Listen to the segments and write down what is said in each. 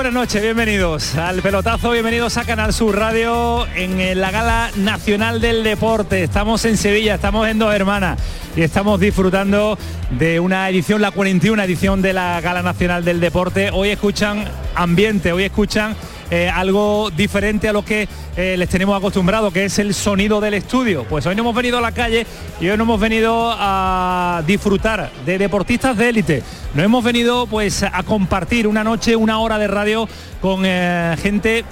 Buenas noches, bienvenidos al pelotazo, bienvenidos a Canal Sur Radio en la Gala Nacional del Deporte. Estamos en Sevilla, estamos en Dos Hermanas y estamos disfrutando de una edición, la 41 edición de la Gala Nacional del Deporte. Hoy escuchan ambiente, hoy escuchan eh, algo diferente a lo que eh, les tenemos acostumbrado, que es el sonido del estudio. Pues hoy no hemos venido a la calle y hoy no hemos venido a disfrutar de deportistas de élite. No hemos venido pues a compartir una noche, una hora de radio con eh, gente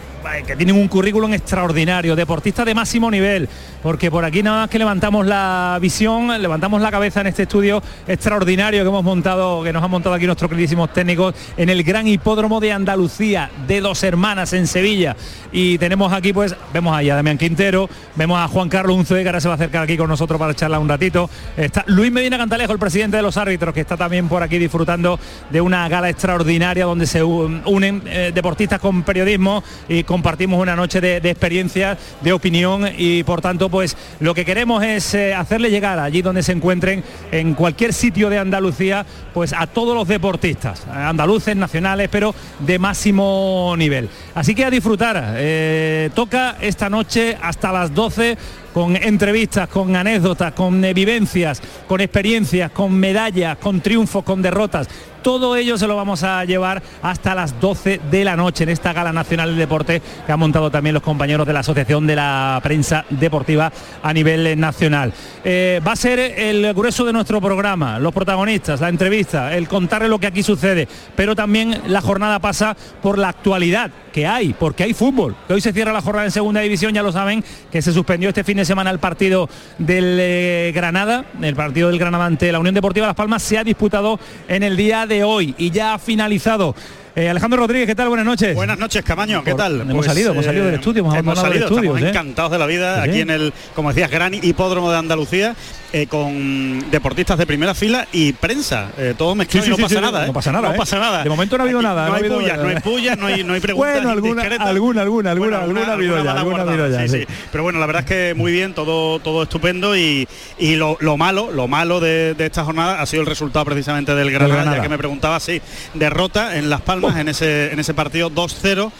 que tienen un currículum extraordinario, deportistas de máximo nivel, porque por aquí nada más que levantamos la visión, levantamos la cabeza en este estudio extraordinario que hemos montado, que nos han montado aquí nuestros queridísimos técnicos en el gran hipódromo de Andalucía, de dos hermanas en Sevilla. Y tenemos aquí pues, vemos a Damián Quintero, vemos a Juan Carlos Unzué, que ahora se va a acercar aquí con nosotros para charlar un ratito. Está Luis Medina Cantalejo, el presidente de los árbitros, que está también por aquí disfrutando de una gala extraordinaria donde se unen eh, deportistas con periodismo y compartimos una noche de, de experiencias, de opinión y por tanto pues lo que queremos es eh, hacerle llegar allí donde se encuentren en cualquier sitio de Andalucía pues a todos los deportistas, andaluces, nacionales, pero de máximo nivel. Así que a disfrutar, eh, toca esta noche hasta las 12 con entrevistas, con anécdotas, con eh, vivencias, con experiencias, con medallas, con triunfos, con derrotas. Todo ello se lo vamos a llevar hasta las 12 de la noche en esta Gala Nacional de Deporte que han montado también los compañeros de la Asociación de la Prensa Deportiva a nivel eh, nacional. Eh, va a ser el grueso de nuestro programa, los protagonistas, la entrevista, el contarle lo que aquí sucede, pero también la jornada pasa por la actualidad que hay, porque hay fútbol. Hoy se cierra la jornada en segunda división, ya lo saben, que se suspendió este fin de semana el partido del eh, Granada, el partido del Granada ante la Unión Deportiva Las Palmas se ha disputado en el día de hoy y ya ha finalizado. Eh, Alejandro Rodríguez, ¿qué tal? Buenas noches. Buenas noches, Camaño, ¿qué tal? hemos salido, hemos salido del estudio, hemos, hemos salido, el estudio, estamos ¿eh? encantados de la vida Sí. aquí en el, como decías, gran hipódromo de Andalucía, eh, con deportistas de primera fila y prensa, eh, todo mezclado Sí, y sí, no sí, pasa nada, ¿eh? no pasa nada, No ¿eh? pasa nada. De momento no ha habido Aquí nada, No, no ha hay habido- pullas, no hay pullas, no hay, no hay preguntas Bueno, alguna- alguna, alguna, alguna, alguna ha habido ya, alguna guardada, ya. Pero bueno, la verdad es que muy bien, todo, todo estupendo y, y lo, lo malo, lo malo de, de esta jornada ha sido el resultado precisamente del Granada, Granada. ya que me preguntaba, sí, derrota en Las Palmas en ese en ese partido 2-0.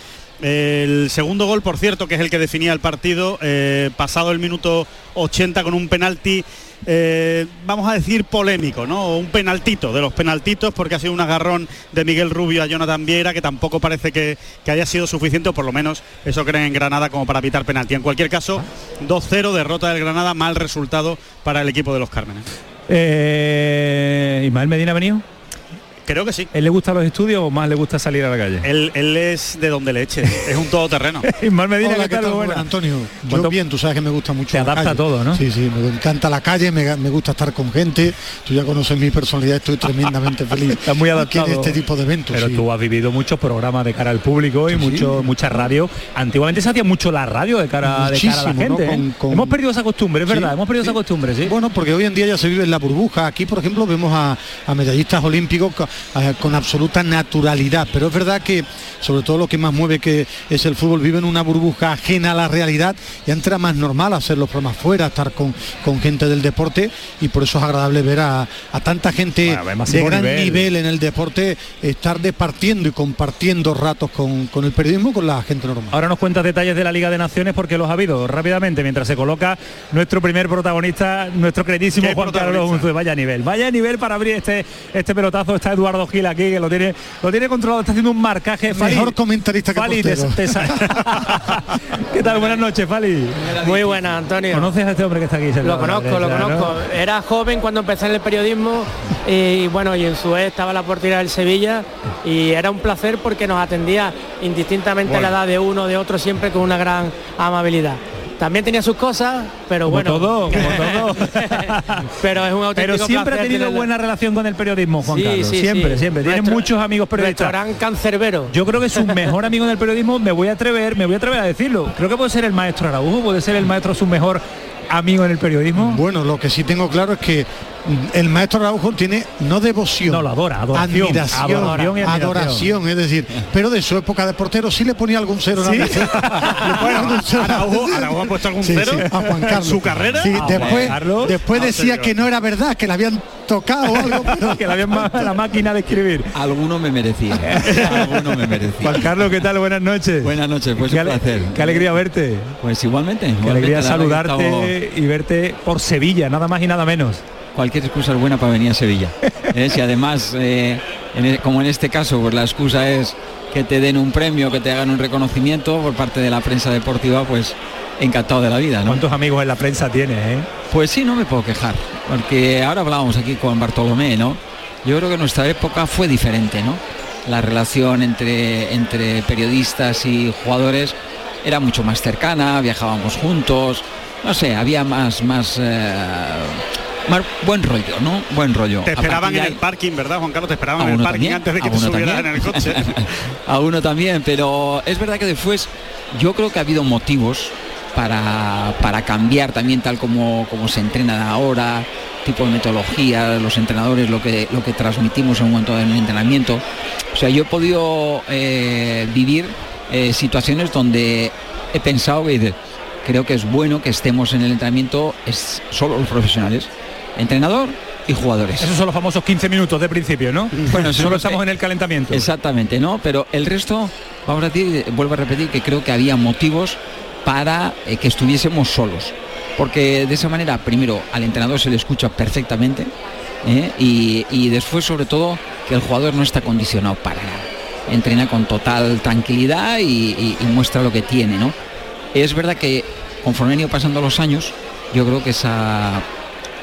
El segundo gol, por cierto, que es el que definía el partido, eh, pasado el minuto 80 con un penalti, eh, vamos a decir polémico, ¿no? Un penaltito, de los penaltitos, porque ha sido un agarrón de Miguel Rubio a Jonathan Viera, que tampoco parece que, haya sido suficiente, o por lo menos eso creen en Granada como para evitar penalti. En cualquier caso, 2-0, derrota del Granada, mal resultado para el equipo de los Cármenes. Eh, Ismael Medina venido. Creo que sí. ¿Él le gusta los estudios o más le gusta salir a la calle? Él, él es de donde le eche, es un todoterreno. Ismael Medina, Hola, ¿qué ¿qué tal? Buenas. Antonio, ¿Cuánto- yo bien, tú sabes que me gusta mucho Te la adapta calle. a todo, ¿no? Sí, sí, me encanta la calle, me, me gusta estar con gente, tú ya conoces mi personalidad, estoy tremendamente feliz. Estás muy adaptado. en este tipo de eventos. Pero sí. tú has vivido muchos programas de cara al público y Sí, sí. mucho, mucha radio. Antiguamente se hacía mucho la radio de cara, de cara a la gente. ¿no? ¿eh? Con- Hemos perdido esa costumbre, es Sí, verdad, hemos perdido sí. esa costumbre, sí. Bueno, porque hoy en día ya se vive en la burbuja. Aquí, por ejemplo, vemos a, a medallistas olímpicos con absoluta naturalidad. Pero es verdad que, sobre todo lo que más mueve que es el fútbol, vive en una burbuja ajena a la realidad y entra más normal hacer los programas fuera, estar con, con gente del deporte y por eso es agradable ver a, a tanta gente Bueno, de gran nivel. nivel. en el deporte estar departiendo y compartiendo ratos con, con el periodismo con la gente normal. Ahora nos cuentas detalles de la Liga de Naciones porque los ha habido rápidamente mientras se coloca nuestro primer protagonista, nuestro queridísimo ¿Qué Juan Carlos? Unzué. Vaya nivel, vaya nivel para abrir este este pelotazo. Está Eduardo Gil aquí que lo tiene lo tiene controlado, está haciendo un marcaje. Fali, Mejor comentarista que Fali, te- ¿Qué tal? Buenas noches, Fali. Muy buena, Antonio. ¿Conoces a este hombre que está aquí? Lo conozco, lo conozco. Era joven cuando empecé en el periodismo y bueno, y en su vez estaba la portería del Sevilla y era un placer porque nos atendía indistintamente Bueno. la edad de uno o de otro siempre con una gran amabilidad. También tenía sus cosas, pero Como bueno. todo, como todo. pero es un auténtico Pero siempre ha tenido buena relación con el periodismo, Juan Sí, Carlos. sí, siempre, sí. siempre. Tiene muchos amigos periodistas. Gran cancerbero. Yo creo que su mejor amigo en el periodismo, me voy a atrever, me voy a atrever a decirlo. Creo que puede ser el maestro Araujo, puede ser el maestro su mejor amigo en el periodismo? Bueno, lo que sí tengo claro es que el maestro Araujo tiene no devoción, no, lo adora, adoración, admiración, adoración, adoración, es decir, pero de su época de portero sí le ponía algún cero. ¿Sí? bueno, Araujo, ha puesto algún cero a Juan Carlos. su carrera. Sí, después, después decía que no era verdad, que le habían tocado algo, que le habían la máquina de escribir. Alguno me merecía. Alguno me merecía. Juan Carlos, ¿qué tal? Buenas noches. Buenas noches, pues un placer. Qué alegría verte. Pues igualmente. Qué alegría saludarte y verte por Sevilla, nada más y nada menos cualquier excusa es buena para venir a Sevilla. ¿eh? Si además, eh, e, como en este caso, pues la excusa es que te den un premio, que te hagan un reconocimiento por parte de la prensa deportiva, pues encantado de la vida. ¿Cuántos amigos en la prensa tienes? Eh? Pues sí, no me puedo quejar, porque ahora hablábamos aquí con Bartolomé, ¿no? Yo creo que nuestra época fue diferente, ¿no? La relación entre, entre periodistas y jugadores era mucho más cercana, viajábamos juntos, no sé, había más, más buen rollo, ¿no? Buen rollo. Te esperaban en el parking, ¿verdad, Juan Carlos? Te esperaban en el parking antes de que te subieras en el coche. a uno también, pero es verdad que después yo creo que ha habido motivos para, para cambiar también tal como, como se entrena ahora, tipo de metodología, los entrenadores, lo que, lo que transmitimos en un momento del entrenamiento. O sea, yo he podido eh, vivir eh, situaciones donde he pensado que creo que es bueno que estemos en el entrenamiento es solo los profesionales entrenador y jugadores. Esos son los famosos 15 minutos de principio, ¿no? Bueno, solo estamos en el calentamiento. Exactamente, ¿no? Pero el resto, vamos a decir, vuelvo a repetir que creo que había motivos para eh, que estuviésemos solos. Porque de esa manera, primero, al entrenador se le escucha perfectamente ¿eh? y, después, sobre todo, que el jugador no está condicionado para nada. Entrena con total tranquilidad y, y muestra lo que tiene, ¿no? Es verdad que conforme han ido pasando los años, yo creo que esa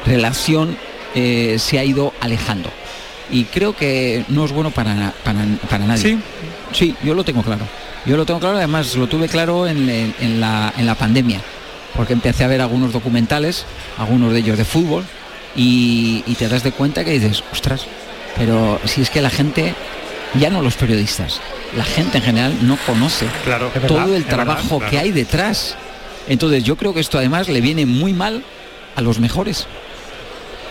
relación eh, se ha ido alejando. Y creo que no es bueno para, para, nadie. ¿Sí? sí, yo lo tengo claro. Yo lo tengo claro, además lo tuve claro en, la, en la pandemia, porque empecé a ver algunos documentales, algunos de ellos de fútbol, y, te das de cuenta que dices, ostras, pero si es que la gente, ya no los periodistas, la gente en general no conoce claro, todo el trabajo que hay detrás. Entonces yo creo que esto además le viene muy mal a los mejores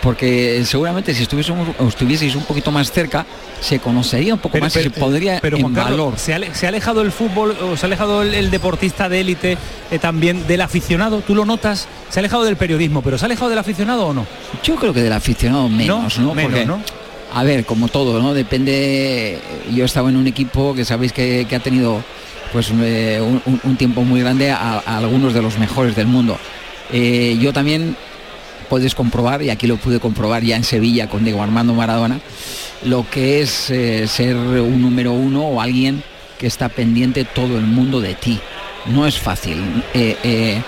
porque seguramente si estuvieseis un poquito más cerca, se conocería un poco más y se podría pero, en valor. ¿se ha, alejado el fútbol o se ha alejado el, deportista de élite eh, también del aficionado? ¿Tú lo notas? Se ha alejado del periodismo, pero ¿se ha alejado del aficionado o no? Yo creo que del aficionado menos, ¿no? A ver, como todo, ¿no? Depende. Yo estaba en un equipo que sabéis que, ha tenido pues eh, un, tiempo muy grande a, algunos de los mejores del mundo. Eh, yo también puedes comprobar, y aquí lo pude comprobar ya en Sevilla con Diego Armando Maradona, lo que es eh, ser un número uno o alguien que está pendiente todo el mundo de ti. No es fácil, eh, eh,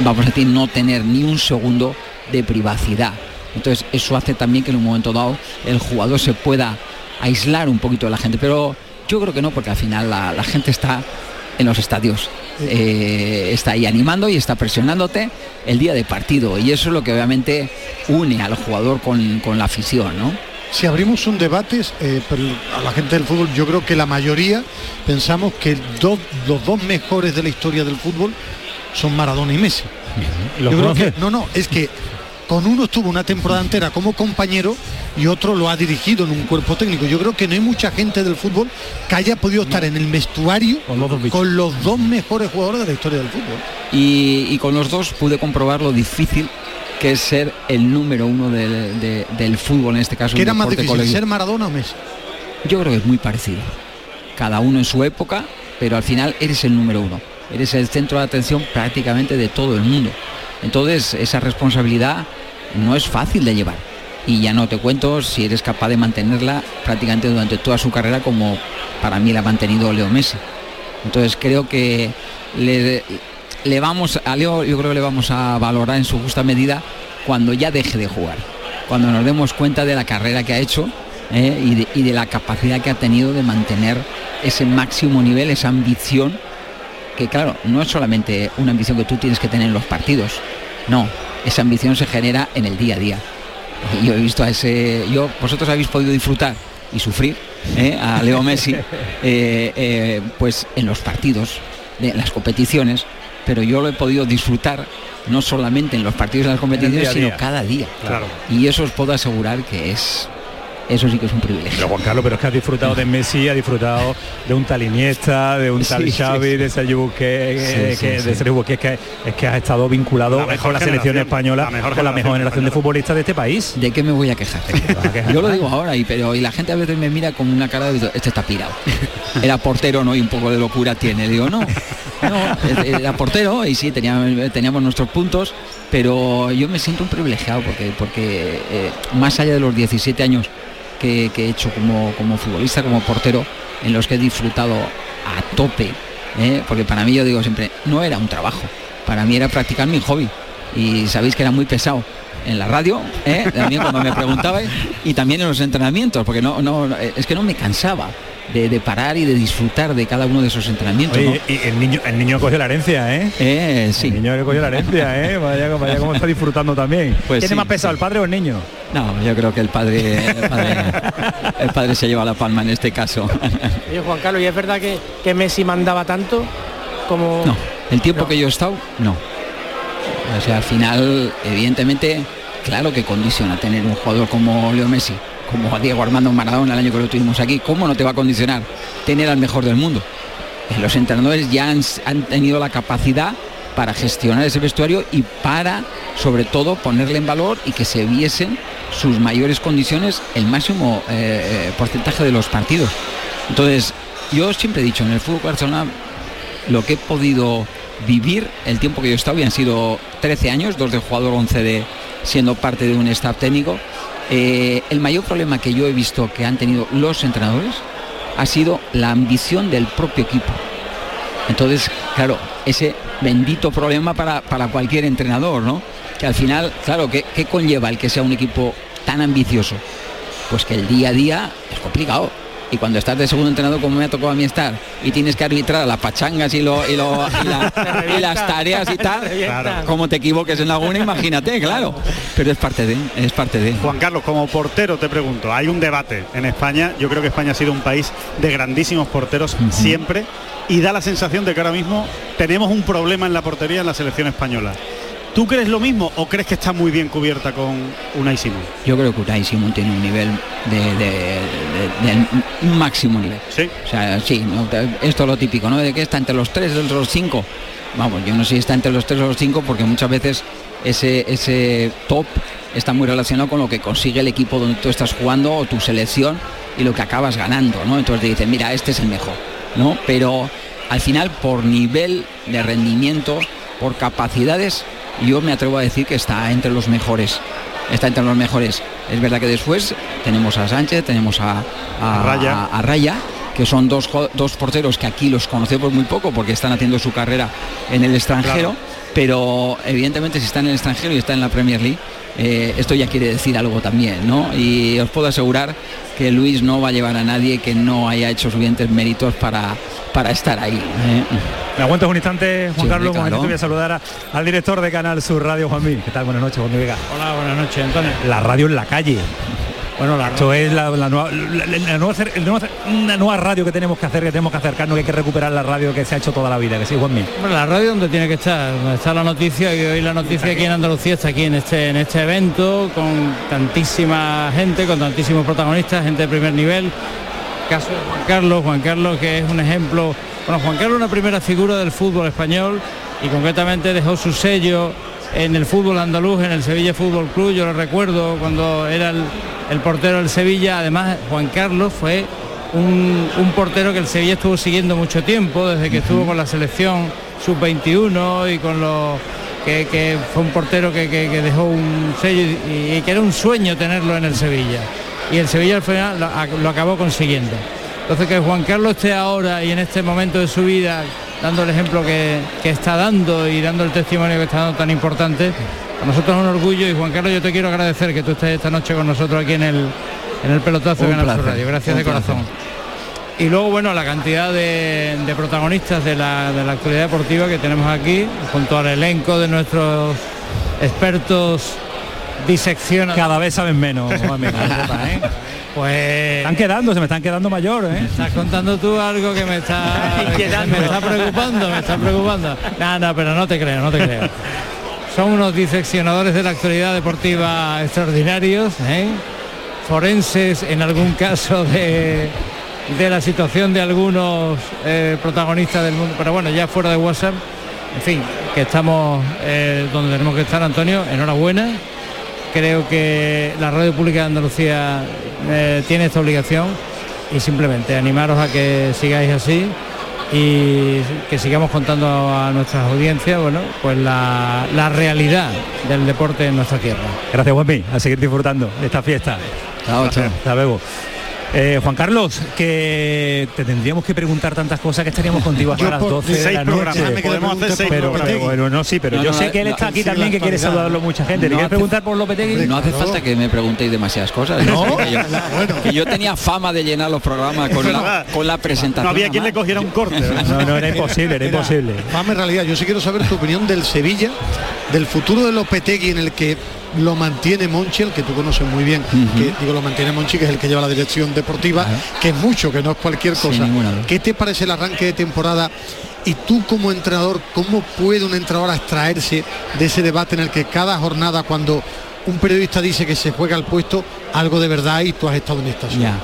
vamos a decir, no tener ni un segundo de privacidad. Entonces eso hace también que en un momento dado el jugador se pueda aislar un poquito de la gente, pero yo creo que no, porque al final la gente está en los estadios. Eh, está ahí animando y está presionándote el día de partido. Y eso es lo que obviamente une al jugador con, la afición, ¿no? Si abrimos un debate, eh, a la gente del fútbol, yo creo que la mayoría pensamos que los dos mejores de la historia del fútbol son Maradona y Messi. no, no, es que con uno estuvo una temporada entera como compañero y otro lo ha dirigido en un cuerpo técnico. Yo creo que no hay mucha gente del fútbol que haya podido estar en el vestuario con los, dos, mejores jugadores de la historia del fútbol. Y, con los dos pude comprobar lo difícil que es ser el número uno del fútbol en este caso. ¿Qué era más difícil, ser Maradona o Messi? Yo creo que es muy parecido. Cada uno en su época, pero al final eres el número uno. Eres el centro de atención prácticamente de todo el mundo. Entonces esa responsabilidad no es fácil de llevar. Y ya no te cuento si eres capaz de mantenerla prácticamente durante toda su carrera como para mí la ha mantenido Leo Messi. Entonces creo que le, vamos a Leo yo creo que le vamos a valorar en su justa medida cuando ya deje de jugar. Cuando nos demos cuenta de la carrera que ha hecho ¿eh? y, de, y de la capacidad que ha tenido de mantener ese máximo nivel, esa ambición que claro, no es solamente una ambición que tú tienes que tener en los partidos, no, esa ambición se genera en el día a día. Yo he visto a ese, yo, vosotros habéis podido disfrutar y sufrir ¿eh? a Leo Messi, eh, eh, pues en los partidos, en las competiciones, pero yo lo he podido disfrutar no solamente en los partidos de las competiciones, sino cada día. Claro. Y eso os puedo asegurar que es eso sí que es un privilegio. Pero Juan Carlos, pero es que has disfrutado de Messi, ha disfrutado de un tal Iniesta, de un tal Xavi, de Sergio Busquets, que, de Sergio Busquets, que es que has estado vinculado con la selección española, con la mejor generación de futbolistas de este país. ¿De qué me voy a quejar? Yo lo digo ahora, y pero y la gente a veces me mira con una cara de este está pirado. Era portero, ¿no? Y un poco de locura tiene. Digo, no, no, era portero y sí, teníamos, teníamos nuestros puntos, pero yo me siento un privilegiado porque, porque eh, más allá de los 17 años que, he hecho como, como, futbolista, como portero, en los que he disfrutado a tope, ¿eh? porque para mí yo digo siempre, no era un trabajo, para mí era practicar mi hobby y sabéis que era muy pesado en la radio, ¿eh? también cuando me preguntabais, y también en los entrenamientos, porque no, no, es que no me cansaba de, parar y de disfrutar de cada uno de esos entrenamientos. Y el niño, el niño cogió la herencia, ¿eh? eh sí. El niño le cogió la herencia, ¿eh? Vaya, vaya como está disfrutando también. Pues ¿Tiene más pesado, el padre o el niño? No, yo creo que el padre, el padre, se lleva la palma en este caso. Oye, Juan Carlos, ¿y es verdad que, que Messi mandaba tanto como...? No, el tiempo que yo he estado, no. O sea, al final, evidentemente, claro que condiciona tener un jugador como Leo Messi como a Diego Armando Maradona el año que lo tuvimos aquí, ¿cómo no te va a condicionar tener al mejor del mundo? Los entrenadores ya han, tenido la capacidad para gestionar ese vestuario y para, sobre todo, ponerle en valor y que se viesen sus mayores condiciones el máximo eh, eh, porcentaje de los partidos. Entonces, yo siempre he dicho, en el fútbol Barcelona, lo que he podido vivir, el tiempo que yo he estado, y han sido 13 años, dos de jugador, 11 de siendo parte de un staff técnico, eh, el mayor problema que yo he visto que han tenido los entrenadores ha sido la ambición del propio equipo. Entonces, claro, ese bendito problema para, cualquier entrenador, ¿no? Que al final, claro, ¿qué, ¿qué conlleva el que sea un equipo tan ambicioso? Pues que el día a día es complicado y cuando estás de segundo entrenador como me ha tocado a mí estar y tienes que arbitrar las pachangas y, lo, y, las tareas y tal, como te equivoques en alguna, imagínate, claro. Pero es parte de, es parte de. Juan Carlos, como portero te pregunto, hay un debate en España, yo creo que España ha sido un país de grandísimos porteros siempre y da la sensación de que ahora mismo tenemos un problema en la portería en la selección española. ¿Tú crees lo mismo o crees que está muy bien cubierta con Unai Simón? Yo creo que Unai Simón tiene un nivel de, máximo nivel. Sí. O sea, sí, esto es lo típico, ¿no? De que está entre los tres, entre los cinco. Vamos, yo no sé si está entre los tres o los cinco porque muchas veces ese, ese top está muy relacionado con lo que consigue el equipo donde tú estás jugando o tu selección y lo que acabas ganando, ¿no? Entonces te dicen, mira, este es el mejor, ¿no? Pero al final, por nivel de rendimiento, por capacidades, yo me atrevo a decir que está entre los mejores. Está entre los mejores. Es verdad que después tenemos a Sánchez, tenemos a, Raya. que son dos, dos porteros que aquí los conocemos muy poco porque están haciendo su carrera en el extranjero, pero evidentemente si está en el extranjero y está en la Premier League, eh, esto ya quiere decir algo también, ¿no? Y os puedo asegurar que Luis no va a llevar a nadie que no haya hecho suficientes méritos para, para estar ahí. ¿eh? ¿Me aguantas un instante, Juan Carlos? te voy a saludar al director de Canal Sur Radio, Juan Mí. ¿Qué tal? Buenas noches, Juan Vega. Hola, buenas noches, Antonio. La radio en la calle. Bueno, la esto es la, nueva, una nueva radio que tenemos que hacer, que tenemos que acercarnos, que hay que recuperar la radio que se ha hecho toda la vida, que sí, Juan Mí. Bueno, la radio donde tiene que estar, donde está la noticia y hoy la noticia aquí en Andalucía está aquí en este en este evento con tantísima gente, con tantísimos protagonistas, gente de primer nivel. Caso de Juan Carlos, Juan Carlos que es un ejemplo bueno, Juan Carlos una primera figura del fútbol español y concretamente dejó su sello en el fútbol andaluz, en el Sevilla Fútbol Club. Yo lo recuerdo cuando era el, portero del Sevilla. Además, Juan Carlos fue un, portero que el Sevilla estuvo siguiendo mucho tiempo, desde que estuvo con la selección sub-21 y con los que, fue un portero que, dejó un sello y, que era un sueño tenerlo en el Sevilla. Y el Sevilla al final lo acabó consiguiendo. Entonces que Juan Carlos esté ahora y en este momento de su vida dando el ejemplo que, está dando y dando el testimonio que está dando tan importante, a nosotros es un orgullo y Juan Carlos yo te quiero agradecer que tú estés esta noche con nosotros aquí en el, en el pelotazo de Canal Radio. Gracias de corazón. Y luego, bueno, la cantidad de, protagonistas de la, de la, actualidad deportiva que tenemos aquí, junto al elenco de nuestros expertos diseccionan. Cada vez saben menos, ¿eh? Pues están quedando, se me están quedando mayor, ¿eh? estás contando tú algo que me está me está preocupando, me está preocupando. Nada, no, pero no te creo, no te creo. son unos diseccionadores de la actualidad deportiva extraordinarios, ¿eh? forenses en algún caso de, de la situación de algunos eh, protagonistas del mundo, pero bueno, ya fuera de WhatsApp, en fin, que estamos eh, donde tenemos que estar, Antonio, enhorabuena. Creo que la Radio Pública de Andalucía tiene esta obligación y simplemente animaros a que sigáis así y que sigamos contando a nuestras audiencias, bueno, pues la, la realidad del deporte en nuestra tierra. Gracias, Juanpi, a seguir disfrutando de esta fiesta. Chao, chao. Hasta luego. Eh, Juan Carlos, que te tendríamos que preguntar tantas cosas que estaríamos contigo hasta las 12 de la noche. Podemos hacer seis pero, programas. pero bueno, no, sí, pero No, yo no, sé que él está aquí sí, también, la que quiere saludarlo mucha gente. ¿Le quieres preguntar por Lopetegui? No hace falta que me preguntéis demasiadas cosas. ¿No? Que yo, que yo tenía fama de llenar los programas con, la, verdad. con la presentación. No había quien le cogiera un corte. ¿verdad? No, no, era imposible, era imposible. Vamos en realidad, yo sí quiero saber tu opinión del Sevilla, del futuro de Lopetegui en el que lo mantiene Monchi, el que tú conoces muy bien, que digo lo mantiene Monchi, que es el que lleva la dirección deportiva, que es mucho, que no es cualquier cosa. ¿Qué te parece el arranque de temporada? Y tú como entrenador, ¿cómo puede un entrenador abstraerse de ese debate en el que cada jornada cuando un periodista dice que se juega el puesto, algo de verdad y tú has estado en esta Ya.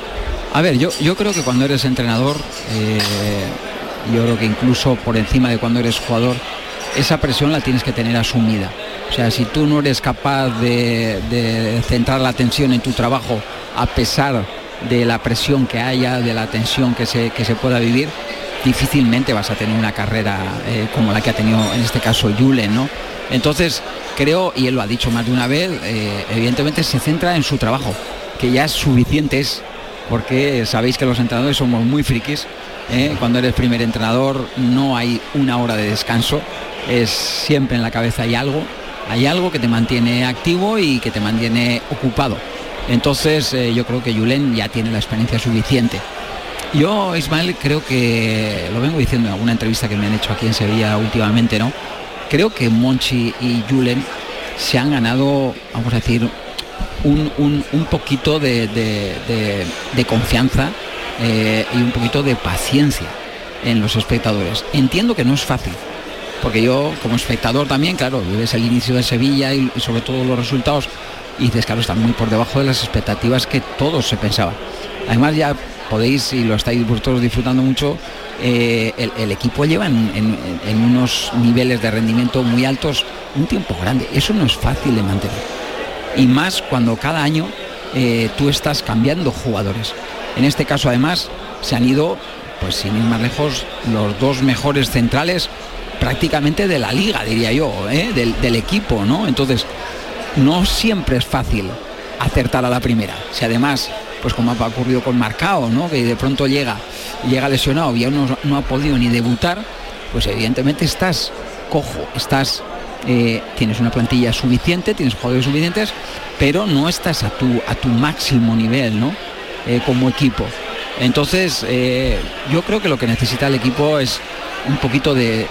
A ver, yo, yo creo que cuando eres entrenador, eh, yo creo que incluso por encima de cuando eres jugador, esa presión la tienes que tener asumida. O sea, si tú no eres capaz de, centrar la atención en tu trabajo a pesar de la presión que haya, de la tensión que se, que se pueda vivir, difícilmente vas a tener una carrera eh, como la que ha tenido en este caso Julen, ¿no? Entonces, creo, y él lo ha dicho más de una vez, eh, evidentemente se centra en su trabajo, que ya es suficiente es, porque sabéis que los entrenadores somos muy frikis, ¿eh? cuando eres primer entrenador no hay una hora de descanso, es siempre en la cabeza hay algo, hay algo que te mantiene activo y que te mantiene ocupado. Entonces eh, yo creo que Julen ya tiene la experiencia suficiente. Yo, Ismael, creo que, lo vengo diciendo en alguna entrevista que me han hecho aquí en Sevilla últimamente, ¿no? Creo que Monchi y Julen se han ganado, vamos a decir, un, un- un poquito de, de- de- confianza eh, y un poquito de paciencia en los espectadores. Entiendo que no es fácil, porque yo como espectador también, claro, ves el inicio de Sevilla y, sobre todo los resultados y dices, claro, están muy por debajo de las expectativas que todos se pensaba. Además ya podéis, y lo estáis vosotros disfrutando mucho, eh, el, equipo lleva en unos niveles de rendimiento muy altos un tiempo grande. Eso no es fácil de mantener. Y más cuando cada año eh, tú estás cambiando jugadores. En este caso además se han ido, pues sin ir más lejos, los dos mejores centrales prácticamente de la liga, diría yo, ¿eh? del, equipo, ¿no? Entonces, no siempre es fácil acertar a la primera. Si además, pues como ha ocurrido con Marcao, ¿no? Que de pronto llega, llega lesionado y aún no, ha podido ni debutar, pues evidentemente estás cojo, estás, eh, tienes una plantilla suficiente, tienes jugadores suficientes, pero no estás a tu, a tu máximo nivel, ¿no? Eh, como equipo. Entonces, yo creo que lo que necesita el equipo es un poquito de, de-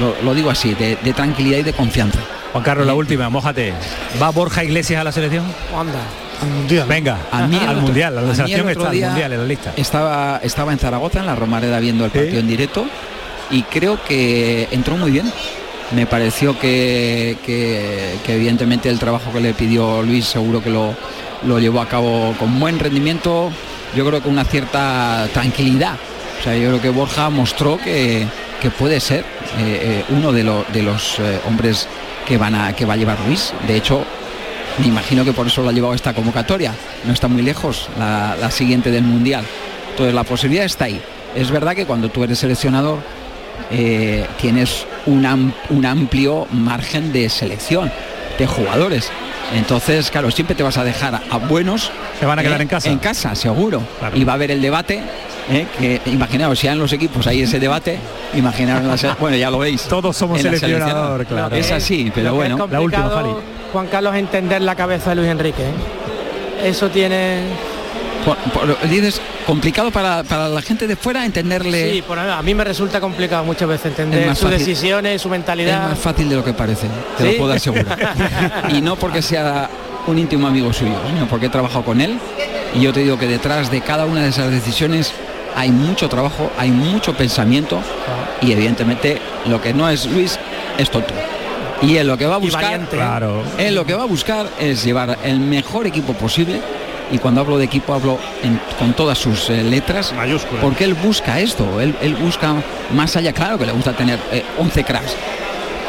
lo, lo- lo digo así, de, de tranquilidad y de confianza. Juan Carlos, la última, mójate. ¿Va Borja Iglesias a la selección? Anda. al mundial. Venga, A mí al otro- mundial, la selección está, al mundial, en la lista. Estaba, estaba en Zaragoza, en la Romareda, viendo el partido en directo y creo que entró muy bien. Me pareció que, que- que evidentemente el trabajo que le pidió Luis seguro que lo, lo llevó a cabo con buen rendimiento, yo creo que una cierta tranquilidad. O sea, yo creo que Borja mostró que, que puede ser eh, eh, uno de, lo- de los eh, hombres que, van a, que va a llevar Luis. De hecho, me imagino que por eso lo ha llevado esta convocatoria. No está muy lejos la, la siguiente del Mundial. Entonces la posibilidad está ahí. Es verdad que cuando tú eres seleccionador eh, tienes un, am- un amplio margen de selección de jugadores. Entonces, claro, siempre te vas a dejar a, a buenos. Se van a quedar eh, en casa. En casa, seguro. Claro. Y va a haber el debate. Eh, que imaginaos, si en los equipos hay ese debate, imaginaos, bueno, ya lo veis. Todos somos seleccionador, selección. claro. Es así, pero bueno. es la última, Fali. Juan Carlos, entender la cabeza de Luis Enrique. ¿eh? Eso tiene... Por- por- dices, complicado para, para la gente de fuera entenderle. Sí, por a mí me resulta complicado muchas veces entender Es sus fácil. decisiones, su Es mentalidad. más fácil de lo que parece, te ¿Sí? lo puedo asegurar. y no porque sea un íntimo amigo suyo, sino porque he trabajado con él y yo te digo que detrás de cada una de esas decisiones hay mucho trabajo, hay mucho pensamiento y evidentemente lo que no es Luis es tonto. Y él lo que va a buscar, claro. él lo que va a buscar es llevar el mejor equipo posible y cuando hablo de equipo hablo con todas sus eh, letras mayúsculas porque él busca esto él, busca más allá claro que le gusta tener 11 eh, cracks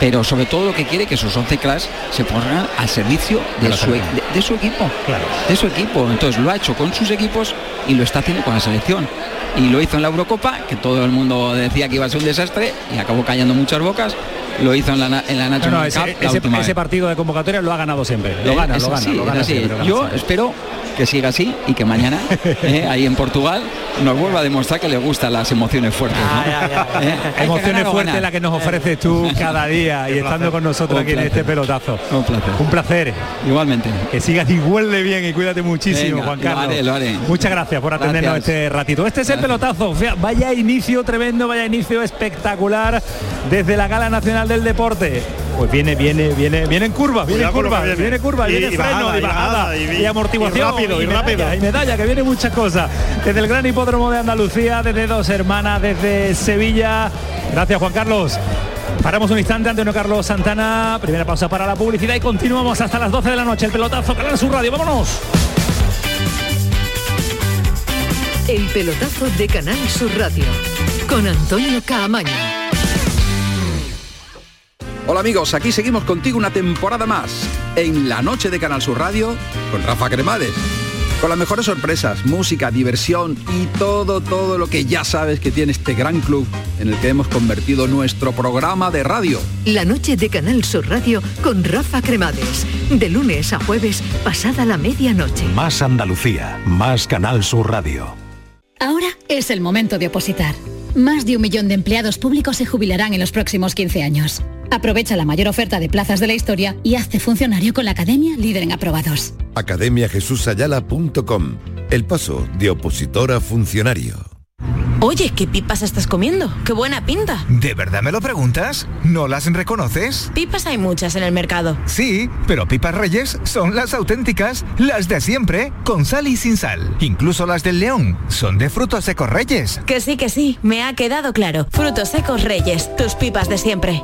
pero sobre todo lo que quiere que esos 11 cracks se pongan al servicio de, su, e-, de, su, equipo. Claro. de su equipo. Entonces lo ha hecho con sus equipos y lo está haciendo con la selección. Y lo hizo en la Eurocopa que todo el mundo decía que iba a ser un desastre y acabó callando muchas bocas lo hizo en la, en la National ese, partido de convocatoria lo ha ganado siempre lo gana, lo gana, yo espero que siga así y que mañana eh, ahí en Portugal nos vuelva a demostrar que le gustan las emociones fuertes. Eh, emociones fuertes la que nos ofreces tú cada día y estando con nosotros aquí en este pelotazo. Un placer. Un placer. Igualmente. Que sigas igual de bien y cuídate muchísimo, Juan Carlos. Muchas gracias por atendernos este ratito. Este es el pelotazo. Vaya inicio tremendo, vaya inicio espectacular desde la Gala Nacional del Deporte pues viene, viene, viene, viene en curva, viene en curva, viene. curva, viene freno y bajada, y, amortiguación y rápido, y, rápido. y medalla, que viene muchas cosas. Desde el Gran Hipódromo de Andalucía, desde Dos Hermanas, desde Sevilla. Gracias Juan Carlos. Paramos un instante, Antonio Carlos Santana. Primera pausa para la publicidad y continuamos hasta las 12 de la noche. El pelotazo, Canal Sur Radio. ¡Vámonos! El pelotazo de Canal Sur Radio con Antonio Caamaño. Hola amigos, aquí seguimos contigo una temporada más en la noche de Canal Sur Radio con Rafa Cremades. Con las mejores sorpresas, música, diversión y todo, todo lo que ya sabes que tiene este gran club en el que hemos convertido nuestro programa de radio. La noche de Canal Sur Radio con Rafa Cremades. De lunes a jueves, pasada la medianoche. Más Andalucía, más Canal Sur Radio. Ahora es el momento de opositar. Más de un millón de empleados públicos se jubilarán en los próximos 15 años. Aprovecha la mayor oferta de plazas de la historia y hazte funcionario con la Academia Líder en Aprobados. academiajesusayala.com El paso de opositor a funcionario. Oye, ¿qué pipas estás comiendo? ¡Qué buena pinta! ¿De verdad me lo preguntas? ¿No las reconoces? Pipas hay muchas en el mercado. Sí, pero pipas reyes son las auténticas, las de siempre, con sal y sin sal. Incluso las del león son de frutos secos reyes. Que sí, que sí, me ha quedado claro. Frutos secos reyes, tus pipas de siempre.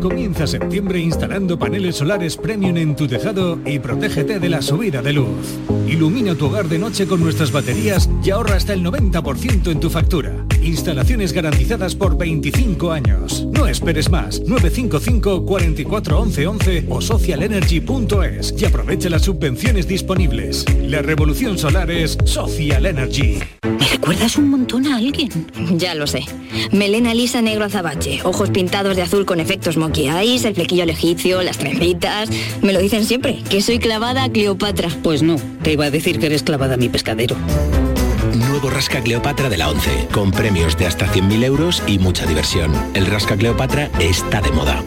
Comienza septiembre instalando paneles solares premium en tu tejado y protégete de la subida de luz. Ilumina tu hogar de noche con nuestras baterías y ahorra hasta el 90% en tu factura. Instalaciones garantizadas por 25 años. No esperes más. 955 44 11 o socialenergy.es y aprovecha las subvenciones disponibles. La revolución solar es Social Energy. ¿Me recuerdas un montón a alguien? Ya lo sé. Melena lisa negro azabache, ojos pintados de azul con efectos moqueáis, el flequillo al egipcio, las trencitas. Me lo dicen siempre, que soy clavada a Cleopatra. Pues no, te iba a decir que eres clavada a mi pescadero. Nuevo Rasca Cleopatra de la 11, con premios de hasta 100.000 euros y mucha diversión. El Rasca Cleopatra está de moda.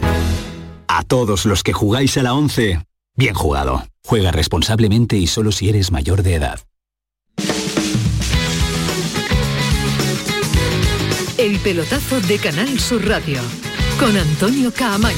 A todos los que jugáis a la 11, bien jugado. Juega responsablemente y solo si eres mayor de edad. El pelotazo de Canal Sur Radio con Antonio Caamaño.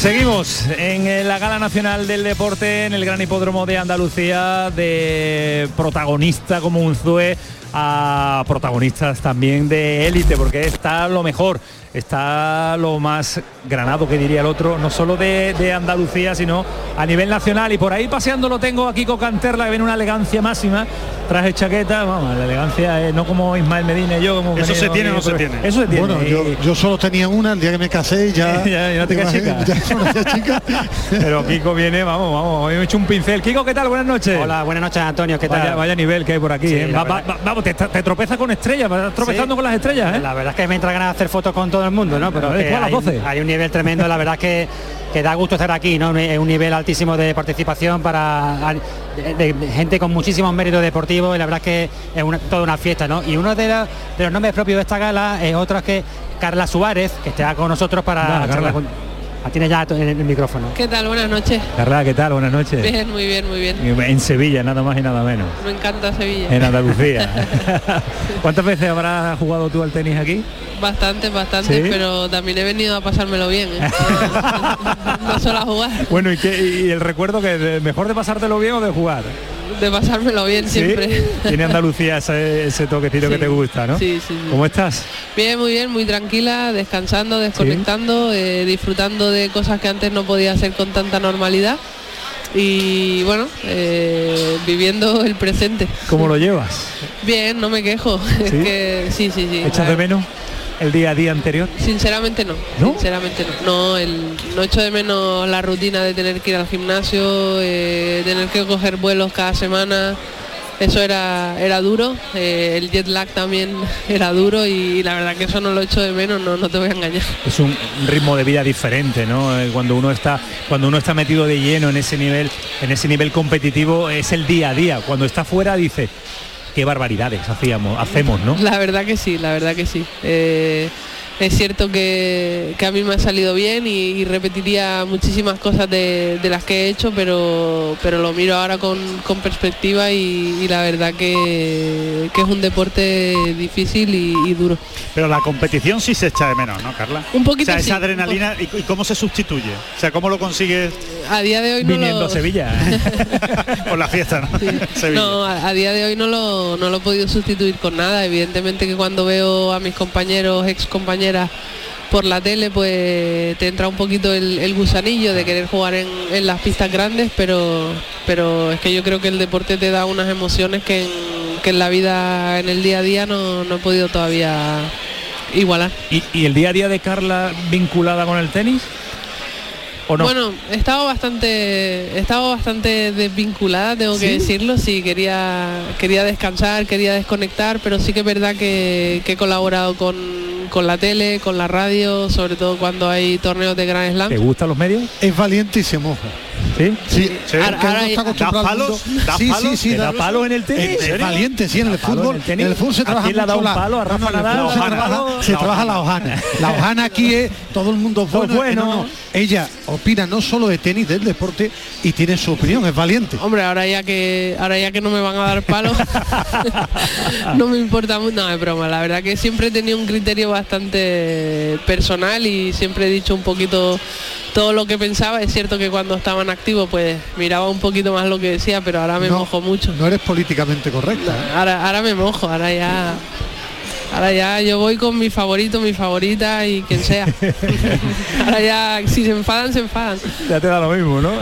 Seguimos en la Gala Nacional del Deporte en el Gran Hipódromo de Andalucía de protagonista como un Zue a protagonistas también de élite porque está lo mejor está lo más granado que diría el otro, no solo de, Andalucía, sino a nivel nacional. Y por ahí paseando lo tengo aquí con Canterla, que viene una elegancia máxima, traje chaqueta, vamos, la elegancia es no como Ismael Medina y yo. Como eso se tiene o no se tiene. Eso se tiene. Bueno, yo, solo tenía una el día que me casé y ya... ya, no te chica. chica. Pero Kiko viene, vamos, vamos, hoy he hecho un pincel. Kiko, ¿qué tal? Buenas noches. Hola, buenas noches, Antonio, ¿qué tal? Vaya, nivel que hay por aquí. ¿eh? vamos, te, te, tropezas con estrellas, vas tropezando con las estrellas. ¿eh? La verdad es que me entra ganas de hacer fotos con todo el mundo, ¿no? Pero hay, un nivel tremendo, la verdad que, que da gusto estar aquí, ¿no? Es un nivel altísimo de participación para de, gente con muchísimos méritos deportivos y la verdad que es toda una fiesta, ¿no? Y uno de, los nombres propios de esta gala es otro que Carla Suárez, que está con nosotros para Tiene ya el, micrófono. ¿Qué tal? Buenas noches. Carla, ¿qué tal? Buenas noches. Bien, muy bien, muy bien. En Sevilla, nada más y nada menos. Me encanta Sevilla. En Andalucía. ¿Cuántas veces habrás jugado tú al tenis aquí? Bastante, bastante, pero también he venido a pasármelo bien. ¿eh? no solo a jugar. Bueno, ¿y, qué, ¿y el recuerdo que mejor de pasártelo bien o de jugar? De pasármelo bien siempre. Tiene Andalucía ese, toquecito que te gusta, ¿no? Sí, sí, ¿Cómo estás? Bien, muy bien, muy tranquila, descansando, desconectando, eh, disfrutando de cosas que antes no podía hacer con tanta normalidad y bueno, eh, viviendo el presente. ¿Cómo lo llevas? Bien, no me quejo. ¿Sí? que, sí, sí, sí. ¿Echas de menos? El día a día anterior? Sinceramente no. Sinceramente no. No, el, no echo de menos la rutina de tener que ir al gimnasio, eh, tener que coger vuelos cada semana. Eso era, era duro, eh, el jet lag también era duro y, la verdad que eso no lo echo de menos, no, no te voy a engañar. Es un ritmo de vida diferente, ¿no? Eh, cuando uno está, cuando uno está metido de lleno en ese nivel, en ese nivel competitivo, es el día a día. Cuando está fuera dice, qué barbaridades hacíamos, hacemos, ¿no? La verdad que sí, la verdad que sí. Eh, es cierto que, a mí me ha salido bien y, repetiría muchísimas cosas de, las que he hecho, pero, pero lo miro ahora con, perspectiva y, la verdad que, es un deporte difícil y, duro. Pero la competición sí se echa de menos, ¿no, Carla? Un poquito. O sea, esa adrenalina ¿y, cómo se sustituye? O sea, ¿cómo lo consigues? A día de hoy no Viniendo a Sevilla. Por la fiesta, ¿no? No, a, día de hoy no lo, no lo he podido sustituir con nada. Evidentemente que cuando veo a mis compañeros, ex compañeros, por la tele, pues te entra un poquito el, gusanillo de querer jugar en, las pistas grandes, pero, pero es que yo creo que el deporte te da unas emociones que en, la vida, en el día a día, no, he podido todavía igualar. ¿Y, el día a día de Carla vinculada con el tenis? ¿O no? Bueno, estaba bastante, estaba bastante desvinculada, tengo que decirlo. Sí, quería, quería descansar, quería desconectar, pero sí que es verdad que he colaborado con con la tele, con la radio, sobre todo cuando hay torneos de Grand Slam. ¿Te gustan los medios? Es valiente y se moja. ¿Sí? Sí, sí. Ahora, ¿Da palos? ¿Da sí, sí, sí, da, palos en el tenis? Es, valiente, sí, en el fútbol. En el, fútbol se trabaja un palo a Rafa Nadal? Se trabaja, se trabaja la hojana. La hojana aquí es todo el mundo bueno. bueno. No, no. Ella opina no solo de tenis, del deporte y tiene su opinión, es valiente. Hombre, ahora ya que ahora ya que no me van a dar palos, no me importa mucho, no, es broma. La verdad que siempre he tenido un criterio bastante personal y siempre he dicho un poquito todo lo que pensaba. Es cierto que cuando estaban activos pues miraba un poquito más lo que decía, pero ahora me mojo mucho. No eres políticamente correcta. ¿eh? ahora, ahora me mojo, ahora ya... Ahora ya yo voy con mi favorito, mi favorita y quien sea. ahora ya si se enfadan, se enfadan. Ya te da lo mismo, ¿no?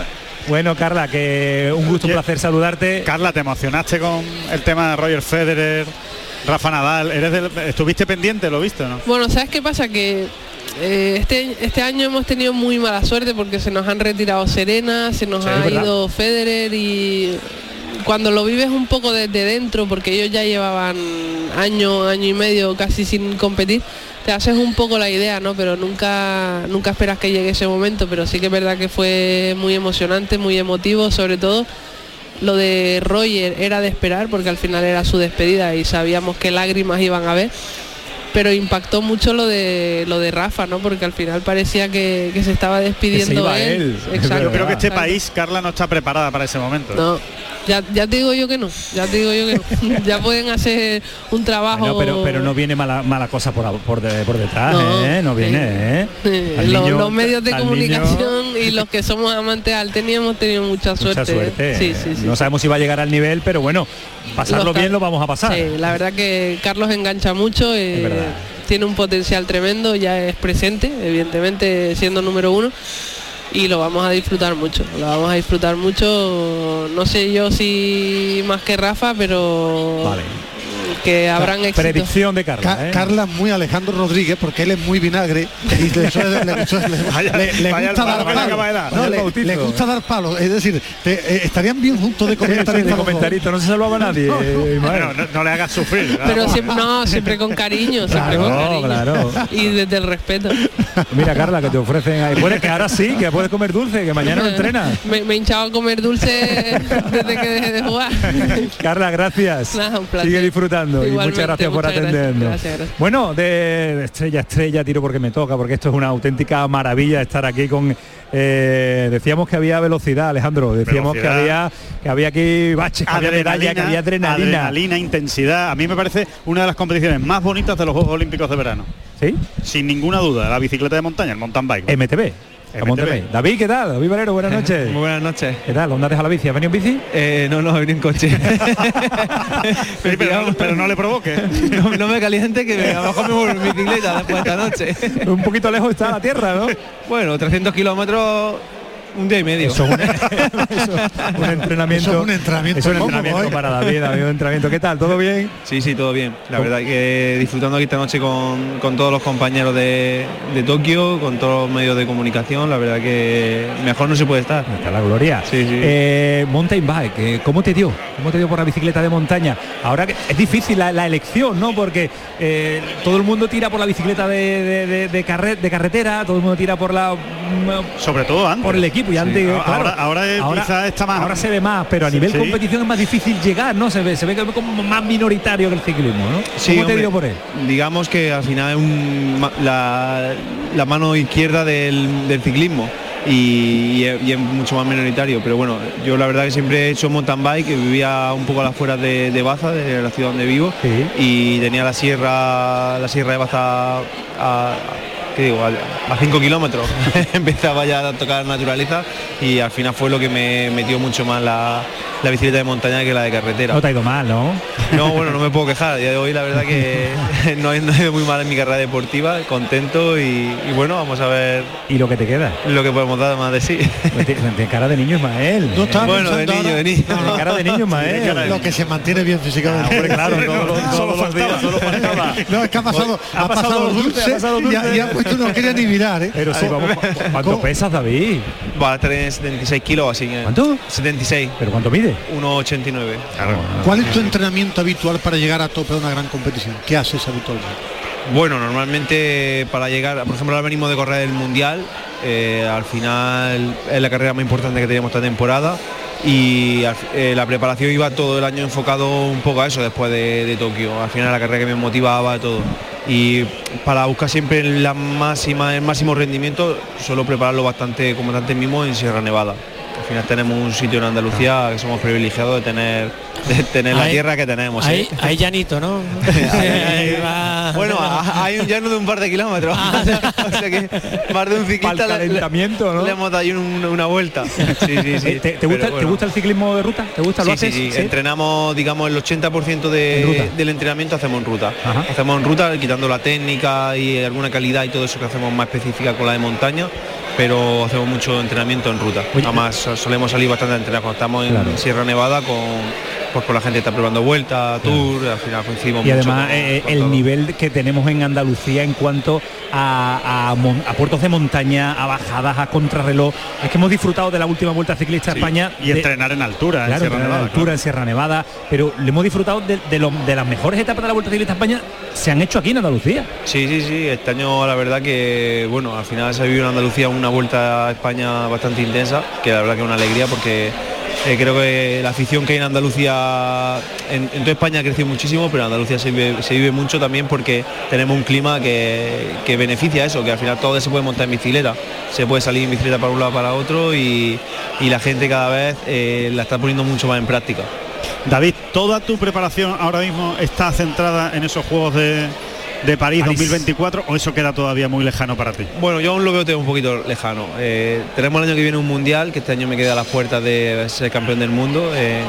Bueno, Carla, que un gusto, un placer saludarte. Carla, te emocionaste con el tema de Roger Federer, Rafa Nadal. ¿Eres ¿Estuviste pendiente, lo viste no? Bueno, ¿sabes qué pasa? Que eh, este, este año hemos tenido muy mala suerte porque se nos han retirado Serena, se nos ha ido Federer y cuando lo vives un poco desde dentro, porque ellos ya llevaban año, año y medio casi sin competir, te haces un poco la idea, ¿no? Pero nunca, nunca esperas que llegue ese momento, pero sí que es verdad que fue muy emocionante, muy emotivo, sobre todo lo de Roger era de esperar porque al final era su despedida y sabíamos que lágrimas iban a ver pero impactó mucho lo de lo de Rafa, ¿no? Porque al final parecía que, se estaba despidiendo él. Yo creo que este país, Carla, no está preparada para ese momento. No, ya, ya te digo yo que no, ya te digo yo que no. ya pueden hacer un trabajo. pero, pero no viene mala, mala cosa por, por, detrás, no, ¿eh? No viene, ¿eh? los, medios de comunicación y los que somos amantes al tenis hemos tenido mucha suerte. Mucha suerte. Sí, sí, sí, no sabemos si va a llegar al nivel, pero bueno, pasarlo bien lo vamos a pasar. Sí, la verdad que Carlos engancha mucho. Eh, tiene un potencial tremendo, ya es presente, evidentemente siendo número uno y lo vamos a disfrutar mucho, lo vamos a disfrutar mucho, no sé yo si más que Rafa, pero que habrán éxito. Predicción de Carla. ¿eh? Carla muy Alejandro Rodríguez porque él es muy vinagre y le, gusta dar palos. le, gusta dar palos. Es decir, eh, estarían bien juntos de comentarista. no se salvaba nadie. Eh, no, le hagas sufrir. Pero siempre, no, siempre con cariño, siempre con cariño. Y desde el respeto. Mira Carla, que te ofrecen ahí. Puedes que ahora sí, que puedes comer dulce, que mañana no entrenas. Me, he hinchado a comer dulce desde que dejé de jugar. Carla, gracias. Sigue disfrutando y muchas gracias por atendernos. Bueno, de estrella a estrella, tiro porque me toca, porque esto es una auténtica maravilla estar aquí con eh, decíamos que había velocidad, Alejandro, decíamos que había que había aquí baches, que había medalla, que había adrenalina. Adrenalina, intensidad. A mí me parece una de las competiciones más bonitas de los Juegos Olímpicos de verano. ¿Sí? Sin ninguna duda, la bicicleta de montaña, el mountain bike. MTB. A Monterrey. David, ¿qué tal? David Valero, buenas noches. Muy buenas noches. ¿Qué tal? ¿Dónde has dejado la bici? ¿Has venido en bici? Eh, no, no, he venido en coche. pero, no le provoque. No, me caliente que a lo mejor me vuelvo en bicicleta después de esta noche. un poquito lejos está la tierra, ¿no? Bueno, 300 kilómetros un día y medio. Eso, un, un entrenamiento. Eso es un entrenamiento. Es un entrenamiento para David, David, un entrenamiento. ¿Qué tal? ¿Todo bien? Sí, sí, todo bien. La verdad que disfrutando aquí esta noche con, con todos los compañeros de, de, Tokio, con todos los medios de comunicación, la verdad que mejor no se puede estar. Está la gloria. Sí, sí. Eh, mountain bike, eh, ¿cómo te dio? ¿Cómo te dio por la bicicleta de montaña? Ahora que es difícil la, la elección, ¿no? Porque eh, todo el mundo tira por la bicicleta de, de, de, de, carretera, todo el mundo tira por la... Sobre todo antes. Por el equipo y antes, ahora, ahora, ahora, está más ahora se ve más pero a nivel competición es más difícil llegar no se ve se ve como más minoritario que el ciclismo no sí, ¿Cómo te dio por él digamos que al final es un, la, la, mano izquierda del, del ciclismo y, y, es mucho más minoritario pero bueno yo la verdad que siempre he hecho mountain bike que vivía un poco a las afueras de, de, Baza de la ciudad donde vivo sí. y tenía la sierra la sierra de Baza a, ¿qué digo? A 5 kilómetros empezaba ya a tocar naturaleza y al final fue lo que me metió mucho más la, la bicicleta de montaña que la de carretera. No te ha ido mal, ¿no? No, bueno, no me puedo quejar. A día de hoy la verdad que no he, no he ido muy mal en mi carrera deportiva, contento y, y, bueno, vamos a ver. ¿Y lo que te queda? Lo que podemos dar más de sí. Pues Tiene cara de niño Ismael. No está bueno, de niño, ahora? de niño. No, cara de niño Ismael. Lo que se mantiene bien físicamente. Ah, hombre, claro, todo, solo, faltaba, solo faltaba. No, es que ha pasado, ha, ha pasado, pasado dulce, dulce, ha pasado dulce. Y, ha, y ha puesto no quería ni mirar, ¿eh? Pero sí, vamos, ¿cuánto pesas, David? Va a tener 76 kilos, así que... ¿Cuánto? 76. ¿Pero cuánto mide? 1,89. Claro. ¿Cuál es tu entrenamiento habitual para llegar a tope de una gran competición? ¿Qué haces habitualmente? Bueno, normalmente para llegar, por ejemplo, ahora venimos de correr el Mundial, eh, al final es la carrera más importante que tenemos esta temporada y eh, la preparación iba todo el año enfocado un poco a eso después de, de, Tokio, al final la carrera que me motivaba todo y para buscar siempre la máxima, el máximo rendimiento suelo prepararlo bastante como antes mismo en Sierra Nevada. Al final tenemos un sitio en Andalucía que somos privilegiados de tener de tener la tierra que tenemos. ¿eh? hay llanito, ¿no? bueno, hay un llano de un par de kilómetros. Ah. o sea que más de un ciclista le, ¿no? le hemos dado ahí un, una vuelta. Sí, sí, sí. ¿Te, te, gusta, bueno. ¿Te, gusta, el ciclismo de ruta? ¿Te gusta? Sí, ¿Lo haces? Sí, sí, entrenamos, digamos, el 80% de, del entrenamiento hacemos en ruta. Ajá. Hacemos en ruta, quitando la técnica y alguna calidad y todo eso que hacemos más específica con la de montaña pero hacemos mucho entrenamiento en ruta. Oye, Además solemos salir bastante a entrenar cuando estamos en Claro. Sierra Nevada con pues con la gente está probando vuelta, tour, al final coincidimos Y mucho además con- eh, con el todo. nivel que tenemos en Andalucía en cuanto a, a mon- a puertos de montaña, a bajadas, a contrarreloj. Es que hemos disfrutado de la última vuelta ciclista a España. y de- entrenar en altura, en Claro, Sierra en Nevada, altura claro. en Sierra Nevada, pero le hemos disfrutado de, de lo- de las mejores etapas de la vuelta ciclista a España se han hecho aquí en Andalucía. Sí, sí, sí, este año la verdad que, bueno, al final se ha vivido en Andalucía una vuelta a España bastante intensa, que la verdad que es una alegría porque eh, creo que la afición que hay en Andalucía, en, toda España ha crecido muchísimo, pero Andalucía se vive, se vive mucho también porque tenemos un clima que, que beneficia eso, que al final todo se puede montar en bicicleta, se puede salir en bicicleta para un lado para otro y, y la gente cada vez eh, la está poniendo mucho más en práctica. David, toda tu preparación ahora mismo está centrada en esos Juegos de, de París, París. 2024 o eso queda todavía muy lejano para ti? Bueno, yo aún lo veo un poquito lejano. Eh, tenemos el año que viene un mundial, que este año me queda a las puertas de ser campeón del mundo, eh,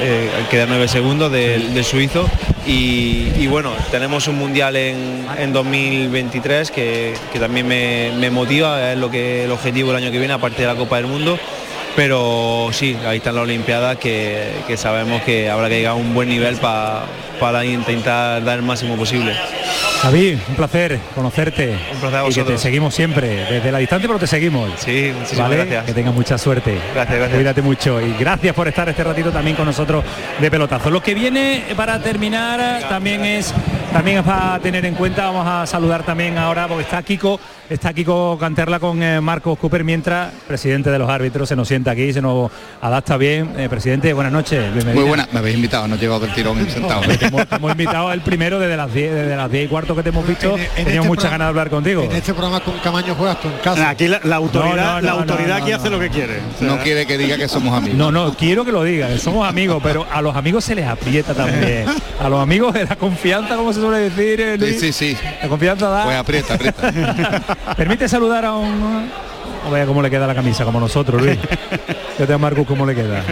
eh, queda nueve segundos del, del suizo. Y, y bueno, tenemos un mundial en, en 2023 que, que también me, me motiva, es lo que el objetivo el año que viene, aparte de la Copa del Mundo. Pero sí, ahí están las Olimpiadas que, que sabemos que habrá que llegar a un buen nivel pa- para intentar dar el máximo posible. David, un placer conocerte. Un placer a y que te seguimos siempre, desde la distancia, pero te seguimos. Sí, muchísimas ¿Vale? gracias. Que tengas mucha suerte. Gracias, gracias. Cuídate mucho y gracias por estar este ratito también con nosotros de pelotazo. Lo que viene para terminar también es también es para tener en cuenta, vamos a saludar también ahora porque está Kiko, está Kiko Canterla con eh, Marcos Cooper mientras presidente de los árbitros se nos sienta aquí, se nos adapta bien. Eh, presidente, buenas noches, bienvenido. Muy buena, me habéis invitado, no he llevado del tirón sentado. Te hemos, te hemos invitado el primero desde las 10, desde las 10 y cuarto que te hemos visto. En- en Teníamos este muchas programa- ganas de hablar contigo. En este programa con Camaño juegas tú en casa. Aquí la, la autoridad, No, no, la no, autoridad no, aquí no, hace no. lo que quiere. O sea, No quiere que diga que somos amigos. No, no, quiero que lo digan, somos amigos, pero a los amigos se les aprieta también. A los amigos la confianza, como se suele decir, eh, Sí, sí, sí. La confianza da. Pues aprieta, aprieta. Permite saludar a un O vea cómo le queda la camisa, como nosotros, Luis. Fíjate a Marcus cómo le queda. ¿eh?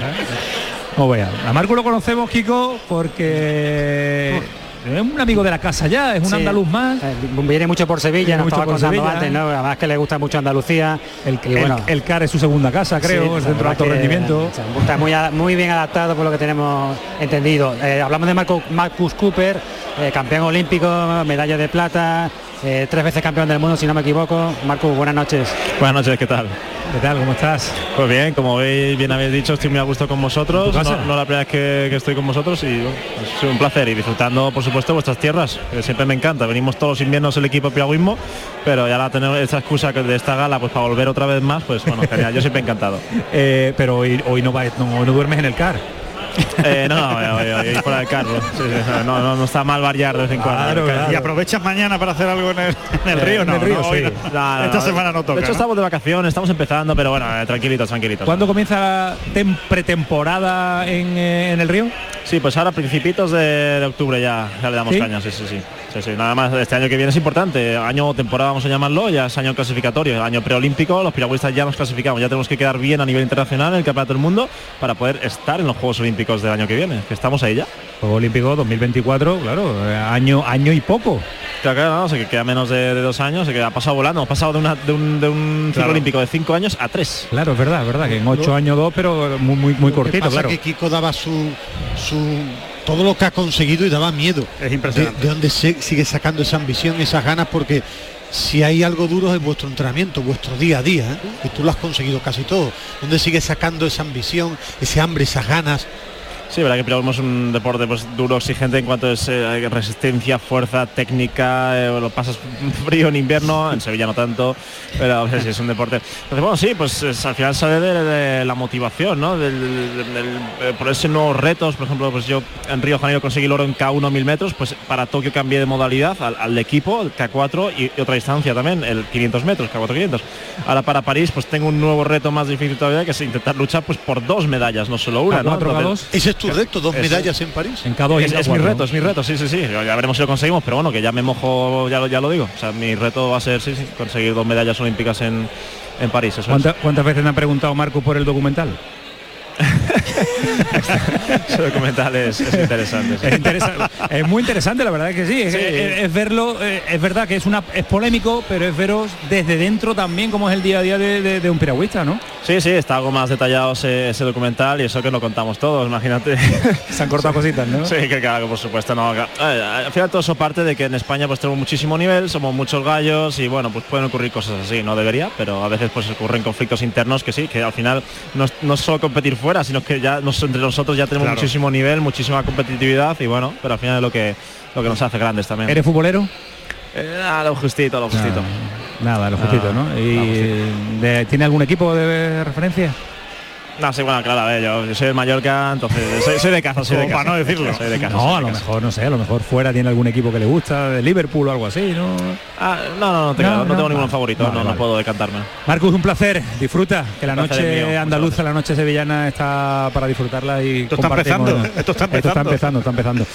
O vea. A Marcus lo conocemos, Kiko, porque es un amigo de la casa ya, es un Sí. andaluz más. Eh, viene mucho por Sevilla, nos mucho estaba contando Sevilla. antes, ¿no? Además que le gusta mucho Andalucía. El, bueno, el, el CAR es su segunda casa, creo, Sí, el centro de alto que, rendimiento. Está muy, muy bien adaptado por lo que tenemos entendido. Eh, hablamos de Marco, Marcus Cooper, eh, campeón olímpico, medalla de plata, eh, tres veces campeón del mundo, si no me equivoco. Marcus, buenas noches. Buenas noches, ¿qué tal? ¿Qué tal? ¿Cómo estás? Pues bien, como veis, bien habéis dicho, estoy muy a gusto con vosotros. No, no la primera vez que, que estoy con vosotros y bueno, es un placer y disfrutando, por supuesto, vuestras tierras, que siempre me encanta. Venimos todos los inviernos el equipo piragüismo, pero ya la tenemos esta excusa que de esta gala, pues para volver otra vez más, pues bueno, genial, yo siempre encantado. Eh, pero hoy, hoy no, va- no, hoy no duermes en el CAR. Eh, no, hoy fuera del carro. Sí, sí, no, no, no está mal variar de vez en cuando. Y aprovechas mañana para hacer algo en el, en el Eh, río, en no, el río, sí. Esta semana no toca. De hecho, estamos de vacaciones, estamos empezando, pero bueno, eh, tranquilitos, tranquilitos. ¿Cuándo comienza la tem- pretemporada en, eh, en el río? Sí, pues ahora principitos de, de octubre ya, ya le damos caña, sí, sí, sí. Sí, sí, Nada más este año que viene es importante, año o temporada vamos a llamarlo, ya es año clasificatorio, año preolímpico, los piragüistas ya nos clasificamos, ya tenemos que quedar bien a nivel internacional en el Campeonato del Mundo para poder estar en los Juegos Olímpicos del año que viene, que estamos ahí ya. Juego Olímpico 2024, claro, eh, año, año y poco. Claro, claro, no, o sea, que queda menos de, de dos años, se queda ha pasado volando, hemos pasado de, una- de un, de un ciclo olímpico de cinco años a tres. Claro, es verdad, es verdad, que en ocho años dos, pero muy, muy, muy cortito, pasa claro. que Kiko daba su, su todo lo que ha conseguido y daba miedo. Es De, impresionante. de dónde se, sigue sacando esa ambición, esas ganas, porque si hay algo duro es vuestro entrenamiento, vuestro día a día, ¿eh? y tú lo has conseguido casi todo. ¿Dónde sigue sacando esa ambición, ese hambre, esas ganas? Sí, verdad que piragüismo es un deporte pues duro, exigente en cuanto es eh, resistencia, fuerza, técnica, eh, lo pasas frío en invierno, en Sevilla no tanto, pero sí, es un deporte. Entonces, bueno, sí, pues es- al final sale de, de la motivación, ¿no? Del, del- del, eh, ponerse nuevos retos, por ejemplo, pues yo en Río Janeiro conseguí el oro en K1 1000 metros, pues para Tokio cambié de modalidad al, al de equipo, el K4 y, y otra distancia también, el 500 metros, K4 500. Ahora para París pues tengo un nuevo reto más difícil todavía, que es intentar luchar pues por dos medallas, no solo una, ¿no? K4, Entonces- Ese es tu reto, dos medallas en París. En K2 y es, es K4, mi reto, es mi reto, sí, sí, sí. Ya veremos si lo conseguimos, pero bueno, que ya me mojo, ya lo, ya lo digo. O sea, mi reto va a ser, sí, sí, conseguir dos medallas olímpicas en, en París. Eso es. ¿Cuánta- ¿Cuántas veces me han preguntado Marcos por el documental? Ese documental es, es interesante. sí. Es, muy interesante, la verdad es que sí. Es, Sí. es- es verlo, eh, es verdad que es una es polémico, pero es veros desde dentro también como es el día a día de, de- de un piragüista, ¿no? Sí, sí, está algo más detallado ese, ese documental y eso que lo contamos todos, imagínate. Se han cortado cositas, ¿no? Sí, que claro, por supuesto, no. claro. Eh, Al final todo eso parte de que en España pues tenemos muchísimo nivel, somos muchos gallos y bueno, pues pueden ocurrir cosas así, no debería, pero a veces pues ocurren conflictos internos que sí, que al final no es, no es solo competir fuera, sino que ya nos, entre nosotros ya tenemos Claro. muchísimo nivel, muchísima competitividad y bueno, pero al final es lo que lo que nos hace grandes también. ¿Eres futbolero? Eh, ah, lo justito, lo justito. Nada, lo No, justito, ¿no? no, Y de- ¿Tiene algún equipo de referencia? No, sí, bueno, claro, a ver, yo, yo soy del Mallorca, entonces soy, soy de casa, soy de casa. para no decirlo. Soy de casa. No, soy a lo casa. mejor, no sé, a lo mejor fuera tiene algún equipo que le gusta, de Liverpool o algo así, ¿no? Ah, no, no, no, tengo, No, no, no. tengo ninguno favorito, Vale, no, no puedo decantarme. Marcus, un placer, disfruta, que la Placer noche mío, andaluza, la noche sevillana está para disfrutarla y Esto está compartimos- empezando, esto está Esto está empezando, está empezando.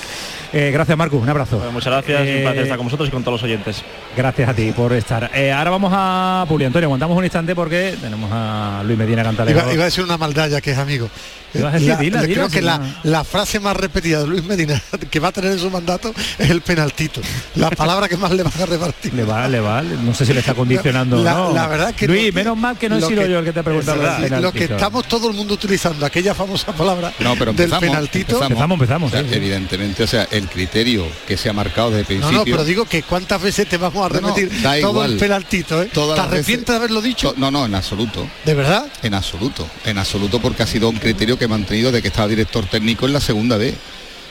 Eh, gracias Marcus, un abrazo. Bueno, muchas gracias, y un Eh, placer estar con vosotros y con todos los oyentes. Gracias a ti por estar. Eh, ahora vamos a Publi Antonio, aguantamos un instante porque tenemos a Luis Medina Cantalero. Iba, iba a decir una maldad ya que es amigo. La- dila, la- dila, creo que la, frase más repetida de Luis Medina que va a tener en su mandato es el penaltito. La palabra que más le van a repartir. Le va, le va, no sé si le está condicionando La- no. la verdad que Luis, menos mal que no he sido que- yo el que te ha preguntado lo verdad, del lo que estamos todo el mundo utilizando, aquella famosa palabra No, pero del penaltito. Empezamos, empezamos, O sea, sí, sí. Evidentemente, o sea, el criterio que se ha marcado desde el No, principio. no, pero digo que cuántas veces te vamos a No, no, repetir da todo el penaltito, ¿eh? Todas ¿Te arrepientes de haberlo dicho? No, no, en absoluto. ¿De verdad? En absoluto, en absoluto, porque ha sido un criterio que he mantenido de que estaba director técnico en la segunda B,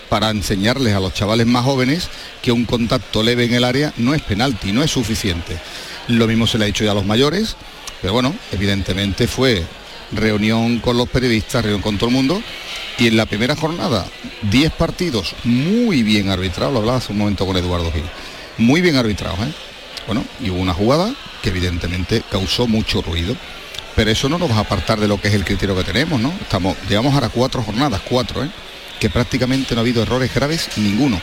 para enseñarles a los chavales más jóvenes que un contacto leve en el área no es penalti, no es suficiente. Lo mismo se le ha dicho ya a los mayores, pero bueno, evidentemente fue reunión con los periodistas, reunión con todo el mundo, y en la primera jornada, 10 partidos muy bien arbitrados, lo hablaba hace un momento con Eduardo Gil, muy bien arbitrados, ¿eh? Bueno, y hubo una jugada que evidentemente causó mucho ruido. Pero eso no nos va a apartar de lo que es el criterio que tenemos, ¿no? Estamos, llevamos ahora cuatro jornadas, cuatro, ¿eh? que prácticamente no ha habido errores graves ninguno.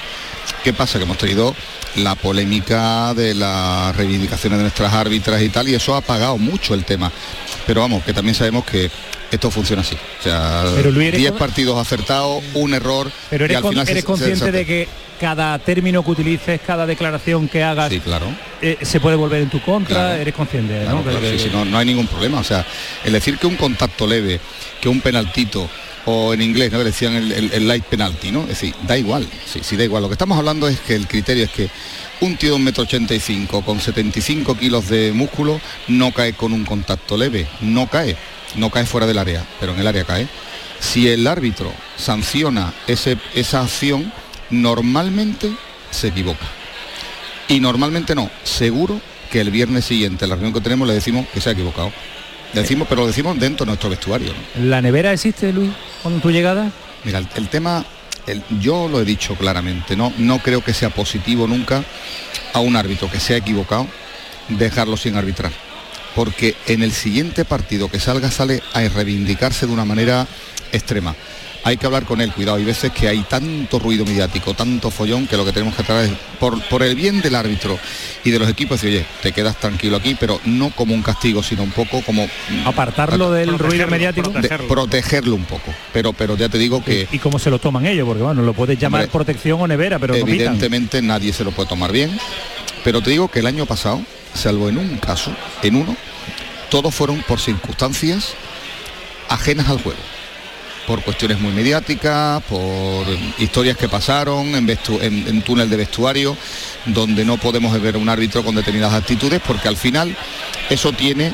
¿Qué pasa? Que hemos tenido la polémica de las reivindicaciones de nuestras árbitras y tal, y eso ha apagado mucho el tema. Pero vamos, que también sabemos que esto funciona así. O sea, 10 partidos acertados, un error. Pero eres, consciente de que cada término que utilices, cada declaración que hagas, claro. Eh, se puede volver en tu contra, eres consciente, ¿no? no, no hay ningún problema. O sea, el decir que un contacto leve, que un penaltito, o en inglés, ¿no? decían el, light penalty, ¿no? Es decir, da igual, sí, sí da igual. Lo que estamos hablando es que el criterio es que un tío de un metro ochenta y cinco con 75 kilos de músculo no cae con un contacto leve, no cae, no cae fuera del área, pero en el área cae. Si el árbitro sanciona ese, esa acción, normalmente se equivoca. Y normalmente no, seguro que el viernes siguiente, la reunión que tenemos, le decimos que se ha equivocado. decimos, pero lo decimos dentro de nuestro vestuario. ¿La nevera existe, Luis, con tu llegada? Mira, el, tema, yo lo he dicho claramente, ¿no? no creo que sea positivo nunca a un árbitro que se ha equivocado dejarlo sin arbitrar. Porque en el siguiente partido que salga sale a reivindicarse de una manera extrema hay que hablar con él, cuidado, hay veces que hay tanto ruido mediático, tanto follón, que lo que tenemos que tratar es, por, por el bien del árbitro y de los equipos, decir, oye, te quedas tranquilo aquí, pero no como un castigo, sino un poco como... Mm, Apartarlo del ruido mediático. Protegerlo. un poco, pero, pero ya te digo que... ¿Y, cómo se lo toman ellos? Porque bueno, lo puedes llamar protección o nevera, pero Evidentemente nadie se lo puede tomar bien, pero te digo que el año pasado, salvo en un caso, en uno, todos fueron por circunstancias ajenas al juego. Por cuestiones muy mediáticas, por historias que pasaron en, túnel de vestuario, donde no podemos ver a un árbitro con determinadas actitudes, porque al final eso tiene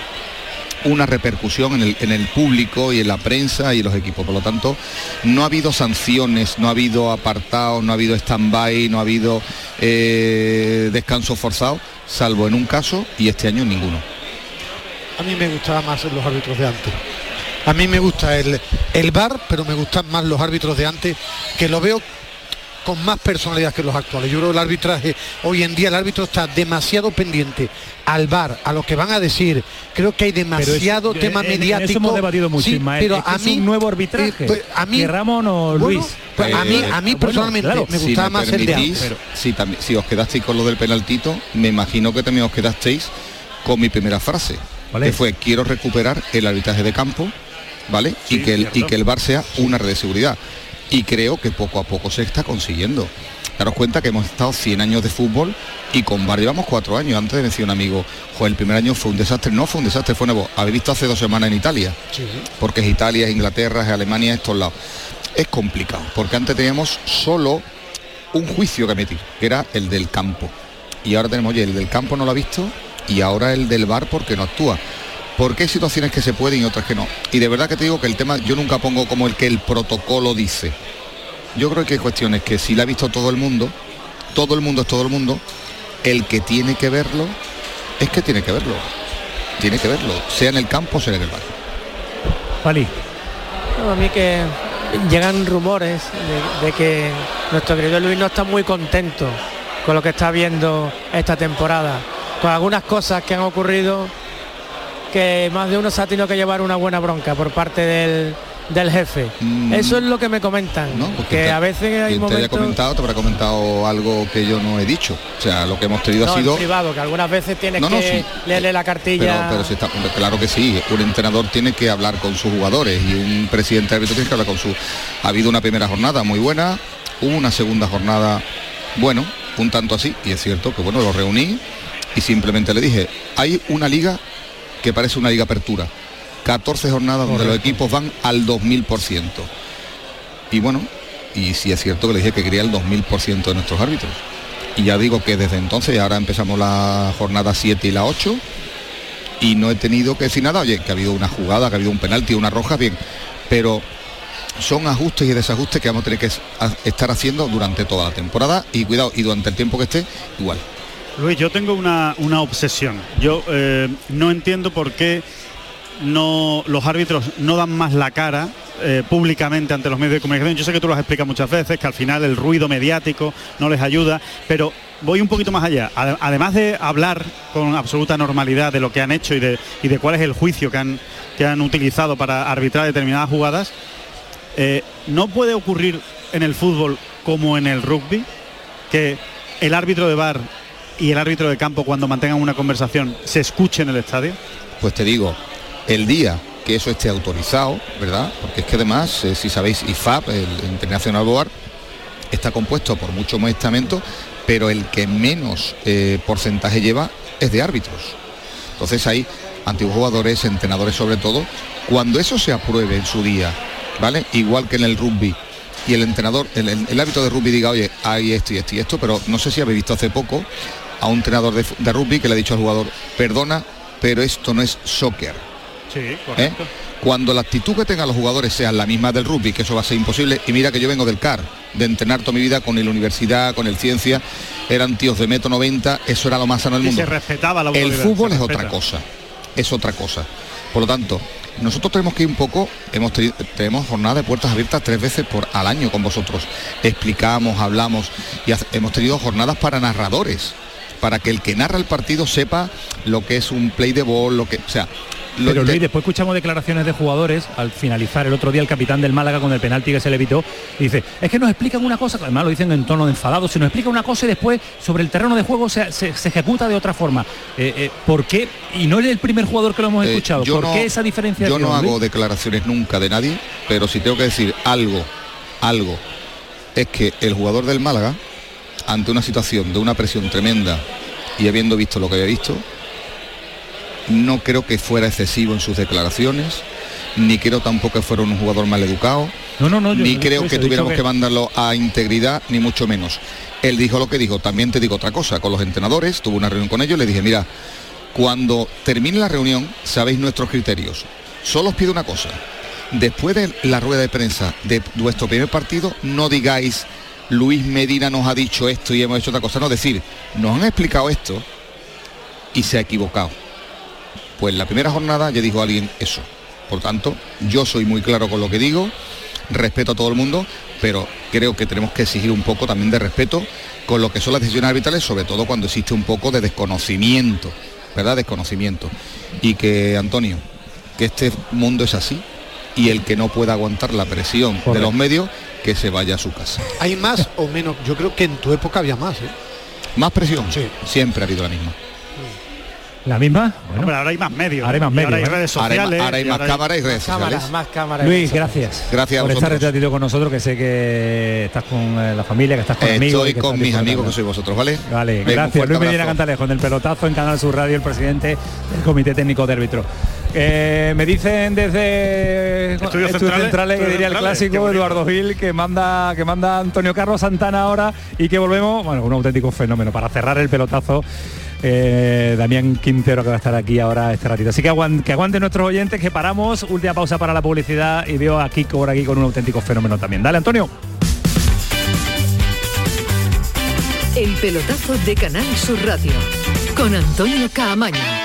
una repercusión en el, público y en la prensa y en los equipos. Por lo tanto, no ha habido sanciones, no ha habido apartados, no ha habido stand-by, no ha habido eh, descanso forzado, salvo en un caso y este año ninguno. A mí me gustaba más los árbitros de antes. A mí me gusta el, el bar, pero me gustan más los árbitros de antes, que lo veo con más personalidad que los actuales. Yo creo que el arbitraje, hoy en día el árbitro está demasiado pendiente al bar, a lo que van a decir. Creo que hay demasiado tema mediático. Eso hemos debatido mucho, pero a mí un nuevo arbitraje. Eh, pues, a mí Ramón o Luis. Pues, a mí a mí personalmente me gustaba más el de antes. Si, también, si os quedasteis con lo del penaltito, me imagino que también os quedasteis con mi primera frase, que fue quiero recuperar el arbitraje de campo ¿vale? y, que el, y que el bar sea una red de seguridad. Y creo que poco a poco se está consiguiendo. Daros cuenta que hemos estado 100 años de fútbol y con VAR llevamos cuatro años. Antes decía un amigo, el primer año fue un desastre. No fue un desastre, fue nuevo. Habéis visto hace dos semanas en Italia, porque es Italia, es Inglaterra, es Alemania, es todos lados. Es complicado, porque antes teníamos solo un juicio que emitir, que era el del campo. Y ahora tenemos, oye, el del campo no lo ha visto y ahora el del VAR porque no actúa porque hay situaciones que se pueden y otras que no. Y de verdad que te digo que el tema yo nunca pongo como el que el protocolo dice. Yo creo que hay cuestiones que si la ha visto todo el mundo, todo el mundo es todo el mundo, el que tiene que verlo es que tiene que verlo. Tiene que verlo, sea en el campo, sea en el barrio. Pali. a mí que llegan rumores de, de que nuestro querido Luis no está muy contento con lo que está viendo esta temporada. Con algunas cosas que han ocurrido que más de uno se ha tenido que llevar una buena bronca por parte del, del jefe. Mm. Eso es lo que me comentan. que a veces hay momentos... te haya comentado, te habrá comentado algo que yo no he dicho. O sea, lo que hemos tenido ha sido... privado, que algunas veces tienes que leerle la cartilla. Pero, está, claro que sí, un entrenador tiene que hablar con sus jugadores y un presidente de árbitro tiene que hablar con su... Ha habido una primera jornada muy buena, hubo una segunda jornada, bueno, un tanto así, y es cierto que bueno, lo reuní y simplemente le dije, hay una liga que parece una liga apertura. 14 jornadas donde los equipos van al 2000%. Y bueno, y sí es cierto que le dije que quería el 2000% de nuestros árbitros. Y ya digo que desde entonces, ahora empezamos la jornada 7 y la 8, y no he tenido que decir nada, oye, que ha habido una jugada, que ha habido un penalti, una roja, bien, pero son ajustes y desajustes que vamos a tener que estar haciendo durante toda la temporada y cuidado, y durante el tiempo que esté, igual. Luis, yo tengo una, obsesión. Yo eh, no entiendo por qué no, los árbitros no dan más la cara eh, públicamente ante los medios de comunicación. Yo sé que tú lo has explicado muchas veces, que al final el ruido mediático no les ayuda, pero voy un poquito más allá. Además de hablar con absoluta normalidad de lo que han hecho y de, y de cuál es el juicio que han, que han utilizado para arbitrar determinadas jugadas, eh, no puede ocurrir en el fútbol como en el rugby? Que el árbitro de bar y el árbitro de campo cuando mantengan una conversación se escuche en el estadio? Pues te digo, el día que eso esté autorizado, ¿verdad? Porque es que además, eh, si sabéis, IFAB, el Internacional Board, está compuesto por muchos más pero el que menos eh, porcentaje lleva es de árbitros. Entonces hay antiguos jugadores, entrenadores sobre todo, cuando eso se apruebe en su día, ¿vale? Igual que en el rugby, y el entrenador, el, el, hábito de rugby diga, oye, hay esto y esto y esto, pero no sé si habéis visto hace poco a un entrenador de, de rugby que le ha dicho al jugador, perdona, pero esto no es soccer. Sí, ¿Eh? correcto. Cuando la actitud que tengan los jugadores sea la misma del rugby, que eso va a ser imposible, y mira que yo vengo del CAR, de entrenar toda mi vida con el universidad, con el ciencia, eran tíos de metro 90, eso era lo más sano del Y mundo. se respetaba la El fútbol es otra cosa, es otra cosa. Por lo tanto, nosotros tenemos que ir un poco, hemos tenemos jornada de puertas abiertas tres veces por al año con vosotros. Explicamos, hablamos y hemos tenido jornadas para narradores, para que el que narra el partido sepa lo que es un play de ball, lo que, o sea, lo Pero Luis, después escuchamos declaraciones de jugadores al finalizar el otro día el capitán del Málaga con el penalti que se le evitó. Y dice, es que nos explican una cosa, además lo dicen en tono de enfadado, se nos explica una cosa y después sobre el terreno de juego se, se- se ejecuta de otra forma. Eh, eh, ¿Por qué? Y no es el primer jugador que lo hemos Eh, escuchado. ¿Por no- qué esa diferencia? Yo no hago declaraciones nunca de nadie, pero si tengo que decir algo, algo, es que el jugador del Málaga, ante una situación de una presión tremenda y habiendo visto lo que había visto, no creo que fuera excesivo en sus declaraciones, ni creo tampoco que fuera un jugador mal educado, No, no, no, yo ni creo que tuviéramos dicho que mandarlo a integridad, ni mucho menos. Él dijo lo que dijo, también te digo otra cosa, con los entrenadores, tuve una reunión con ellos, le dije, mira, cuando termine la reunión, sabéis nuestros criterios. Solo os pido una cosa, después de la rueda de prensa de vuestro primer partido, no digáis, Luis Medina nos ha dicho esto y hemos hecho otra cosa, no, decir, nos han explicado esto y se ha equivocado. Pues la primera jornada ya dijo alguien eso. Por tanto, yo soy muy claro con lo que digo, respeto a todo el mundo, pero creo que tenemos que exigir un poco también de respeto con lo que son las decisiones arbitrales, sobre todo cuando existe un poco de desconocimiento, ¿verdad? Desconocimiento. Y que, Antonio, que este mundo es así y el que no pueda aguantar la presión de los medios, que se vaya a su casa. ¿Hay más o menos? Yo creo que en tu época había más, ¿eh? ¿Más presión? Sí. Siempre ha habido la misma. ¿La misma? Bueno, Hombre, ahora hay más medios. Ahora hay más Y ahora medios, hay redes Ahora hay sociales. ahora hay y más cámaras y redes sociales. Cámaras, más cámaras. Luis, gracias. Gracias a por estar vosotros. este ratito con nosotros, que sé que estás con eh, la familia, que estás con amigos. Estoy que con mis amigos que sois vosotros, ¿vale? Vale, gracias. Luis Medina. Cantalejo, en el pelotazo en Canal Sur Radio, el presidente del Comité Técnico de Árbitros. Eh, me dicen desde Estudios Estudios Centrales, Centrales, que diría el clásico. Eduardo Gil, que manda, que manda Antonio Carlos Santana ahora y que volvemos, bueno, un auténtico fenómeno para cerrar el pelotazo. eh, Damián Quintero que va a estar aquí ahora este ratito. Así que, aguan- que aguanten nuestros oyentes, que paramos, última pausa para la publicidad y veo a Kiko por aquí con un auténtico fenómeno también. Dale, Antonio. El pelotazo de Canal Sur Radio con Antonio Caamaño.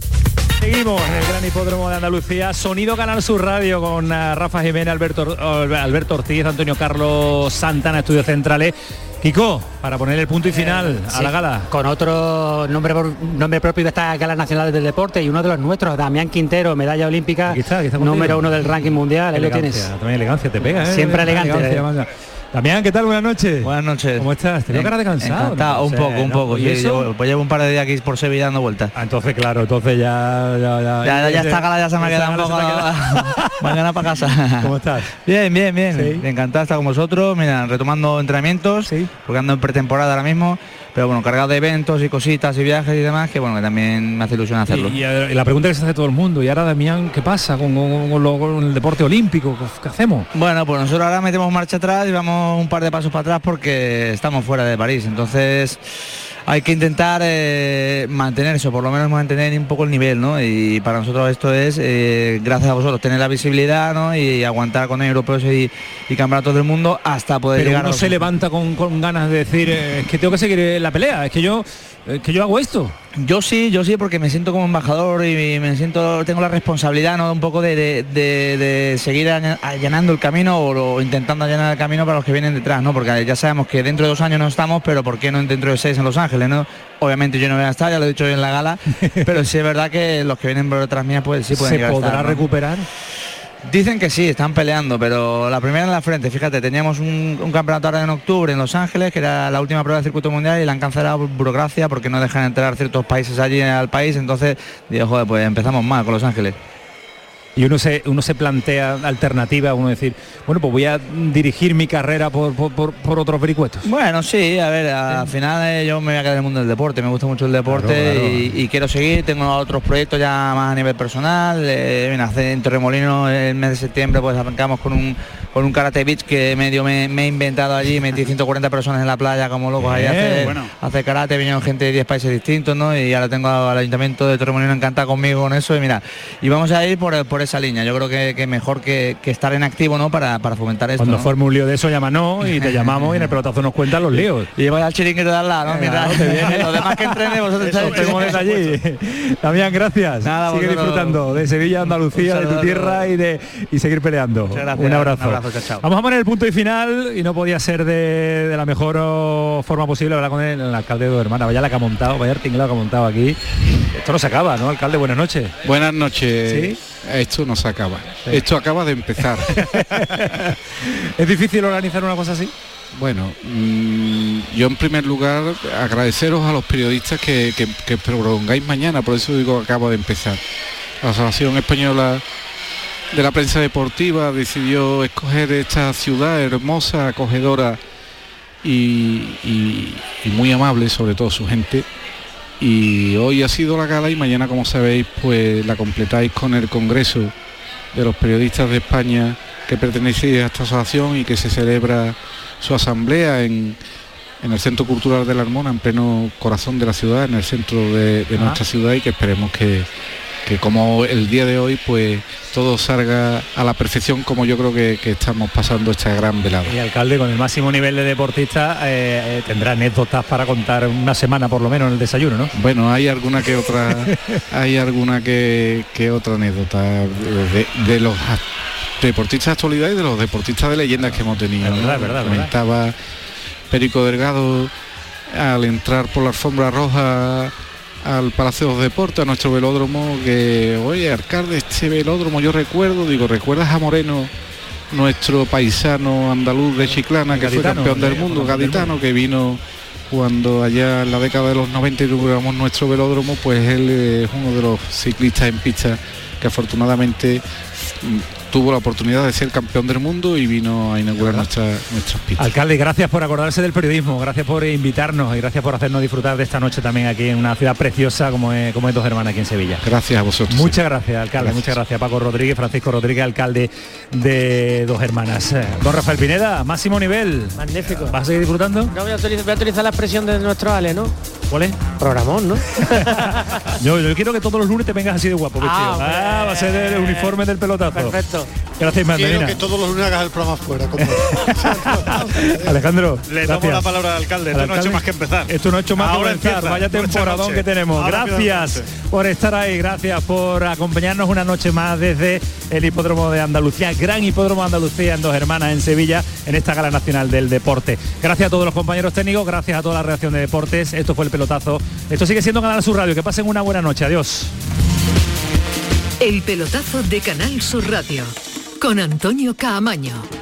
Seguimos en el Gran Hipódromo de Andalucía, Sonido Canal Sur Radio con uh, Rafa Jiménez, Alberto, uh, Alberto Ortiz, Antonio Carlos Santana, Estudios Centrales. Kiko, para poner el punto y final Eh, a sí, la gala. Con otro nombre, nombre propio de estas galas nacionales del deporte y uno de los nuestros, Damián Quintero, medalla olímpica, número uno del ranking mundial. Ahí lo tienes. También elegancia te pega, ¿eh? Siempre elegante, Elegancia, eh. Damián, ¿qué tal? Buenas noches. Buenas noches. ¿Cómo estás? Te veo cara de cansado. Encantado, ¿no? un poco, un ¿no? poco. ¿Y Sí, llevo, pues llevo un par de días aquí por Sevilla dando vueltas. Ah, entonces, claro, entonces ya... Ya, ya, Ya, ya esta gala ya se me ha quedado un poco... Mañana para casa. ¿Cómo estás? Bien, bien, bien. Encantado de estar con vosotros. Mira, retomando entrenamientos, porque ando en pretemporada ahora mismo. Pero bueno, cargado de eventos y cositas y viajes y demás, que bueno, que también me hace ilusión hacerlo. Y, y la pregunta que se hace todo el mundo, y ahora Damián, ¿qué pasa con, con- con lo- con el deporte olímpico? ¿Qué hacemos? Bueno, pues nosotros ahora metemos marcha atrás y vamos un par de pasos para atrás porque estamos fuera de París. Entonces hay que intentar eh, mantener eso, por lo menos mantener un poco el nivel, ¿no? Y para nosotros esto es, eh, gracias a vosotros, tener la visibilidad, ¿no? Y aguantar con europeos y, y campeonatos del mundo hasta poder Pero llegar a uno los- se levanta con, con ganas de decir, eh, es que tengo que seguir la pelea, es que yo, es que yo hago esto. Yo sí, yo sí, porque me siento como embajador y me siento, tengo la responsabilidad, ¿no? Un poco de, de- de- de seguir allanando el camino o, o intentando allanar el camino para los que vienen detrás, ¿no? Porque ya sabemos que dentro de dos años no estamos, pero ¿por qué no dentro de seis en Los Ángeles, ¿no? Obviamente yo no voy a estar, ya lo he dicho hoy en la gala, pero sí es verdad que los que vienen por detrás mías pues sí pueden ¿Se a podrá estar, ¿no? recuperar? Dicen que sí, están peleando, pero la primera en la frente, fíjate, teníamos un, campeonato ahora en octubre en Los Ángeles, que era la última prueba del circuito mundial y la han cancelado por burocracia porque no dejan entrar ciertos países allí al país, entonces digo, joder, pues empezamos mal con Los Ángeles. Y uno se, uno se plantea alternativas, uno decir, bueno, pues voy a dirigir mi carrera por, por, por- por otros vericuetos. Bueno, sí, a ver, al final eh, yo me voy a quedar en el mundo del deporte, me gusta mucho el deporte Claro, claro. Y, y quiero seguir, tengo otros proyectos ya más a nivel personal, eh, mira, hace en Torremolino el mes de septiembre pues arrancamos con un con un karate beach que medio me, me he inventado allí, metí 140 personas en la playa como locos ahí bueno. hacer karate, vinieron gente de 10 países distintos, ¿no? Y ahora tengo al ayuntamiento de Torremolino encantado conmigo con eso y mira, y vamos a ir por, por esa línea, yo creo que, que mejor que, que estar en activo, ¿no? Para, para fomentar esto. Cuando ¿no? forme un lío de eso, llámanos y te llamamos y en el pelotazo nos cuentan los líos. Y voy al chiringuito de al lado, ¿no? Los demás que entrenen, vosotros estáis allí. Damián, gracias. Nada, Sigue vosotros- disfrutando de Sevilla, Andalucía, de tu tierra y de y seguir peleando. gracias. Un abrazo. Un abrazo, chao, chao. Vamos a poner el punto y final y no podía ser de, de la mejor oh, forma posible hablar con el, el alcalde de Hermana. Vaya la que ha montado, vaya el tinglado que ha montado aquí. Esto no se acaba, ¿no, alcalde? Buenas noches. Buenas noches. Esto no se acaba. Esto acaba de empezar. ¿Es difícil organizar una cosa así? Bueno, mm, yo en primer lugar agradeceros a los periodistas que, que, que prolongáis mañana, por eso digo acaba de empezar. La Asociación Española de la Prensa Deportiva decidió escoger esta ciudad hermosa, acogedora y, y- y muy amable, sobre todo su gente. Y hoy ha sido la gala y mañana, como sabéis, pues la completáis con el Congreso de los Periodistas de España que pertenece a esta asociación y que se celebra su asamblea en, en el Centro Cultural de la Armona, en pleno corazón de la ciudad, en el centro de, de Ah. nuestra ciudad y que esperemos que, que como el día de hoy pues todo salga a la perfección como yo creo que, que estamos pasando esta gran velada. Y alcalde, con el máximo nivel de deportista, eh, eh, tendrá anécdotas para contar una semana por lo menos en el desayuno, ¿no? Bueno, hay alguna que otra, hay alguna que, que otra anécdota de, de los deportistas de actualidad y de los deportistas de leyendas que hemos tenido. Es verdad, ¿no? verdad, Comentaba Perico Delgado al entrar por la alfombra roja al Palacio de Deportes, a nuestro velódromo, que, oye, alcalde, este velódromo, yo recuerdo, digo, ¿recuerdas a Moreno, nuestro paisano andaluz de Chiclana, que fue Gaditano, campeón del de- mundo, gaditano, que vino cuando allá en la década de los 90 inauguramos nuestro velódromo, pues él es uno de los ciclistas en pista que afortunadamente tuvo la oportunidad de ser campeón del mundo y vino a inaugurar nuestra, nuestras pistas. Alcalde, gracias por acordarse del periodismo, gracias por invitarnos y gracias por hacernos disfrutar de esta noche también aquí en una ciudad preciosa como es, como es Dos Hermanas aquí en Sevilla. Gracias a vosotros. Muchas gracias, alcalde, muchas gracias Paco Rodríguez, Francisco Rodríguez, alcalde de Dos Hermanas. Don Rafael Pineda, máximo nivel. Magnífico. ¿Vas a seguir disfrutando? No voy a utilizar, voy a utilizar la expresión de nuestro Ale, ¿no? ¿Cuál es? Programón, ¿no? yo, yo, quiero que todos los lunes te vengas así de guapo, ah, ah, va a ser el uniforme del pelotazo. Perfecto. Gracias, Quiero que todos los lunes hagas el programa fuera. Alejandro. Le damos la palabra al alcalde. Esto no ha hecho más que empezar. Esto no ha hecho más que empezar. Vaya temporadón que tenemos. gracias por estar ahí. Gracias por acompañarnos una noche más desde el hipódromo de Andalucía, gran hipódromo de Andalucía en Dos Hermanas en Sevilla, en esta gala nacional del deporte. Gracias a todos los compañeros técnicos, gracias a toda la reacción de deportes. Esto fue el pelotazo. Esto sigue siendo Canal Sur Radio. Que pasen una buena noche. Adiós. El pelotazo de Canal Sur Radio con Antonio Caamaño.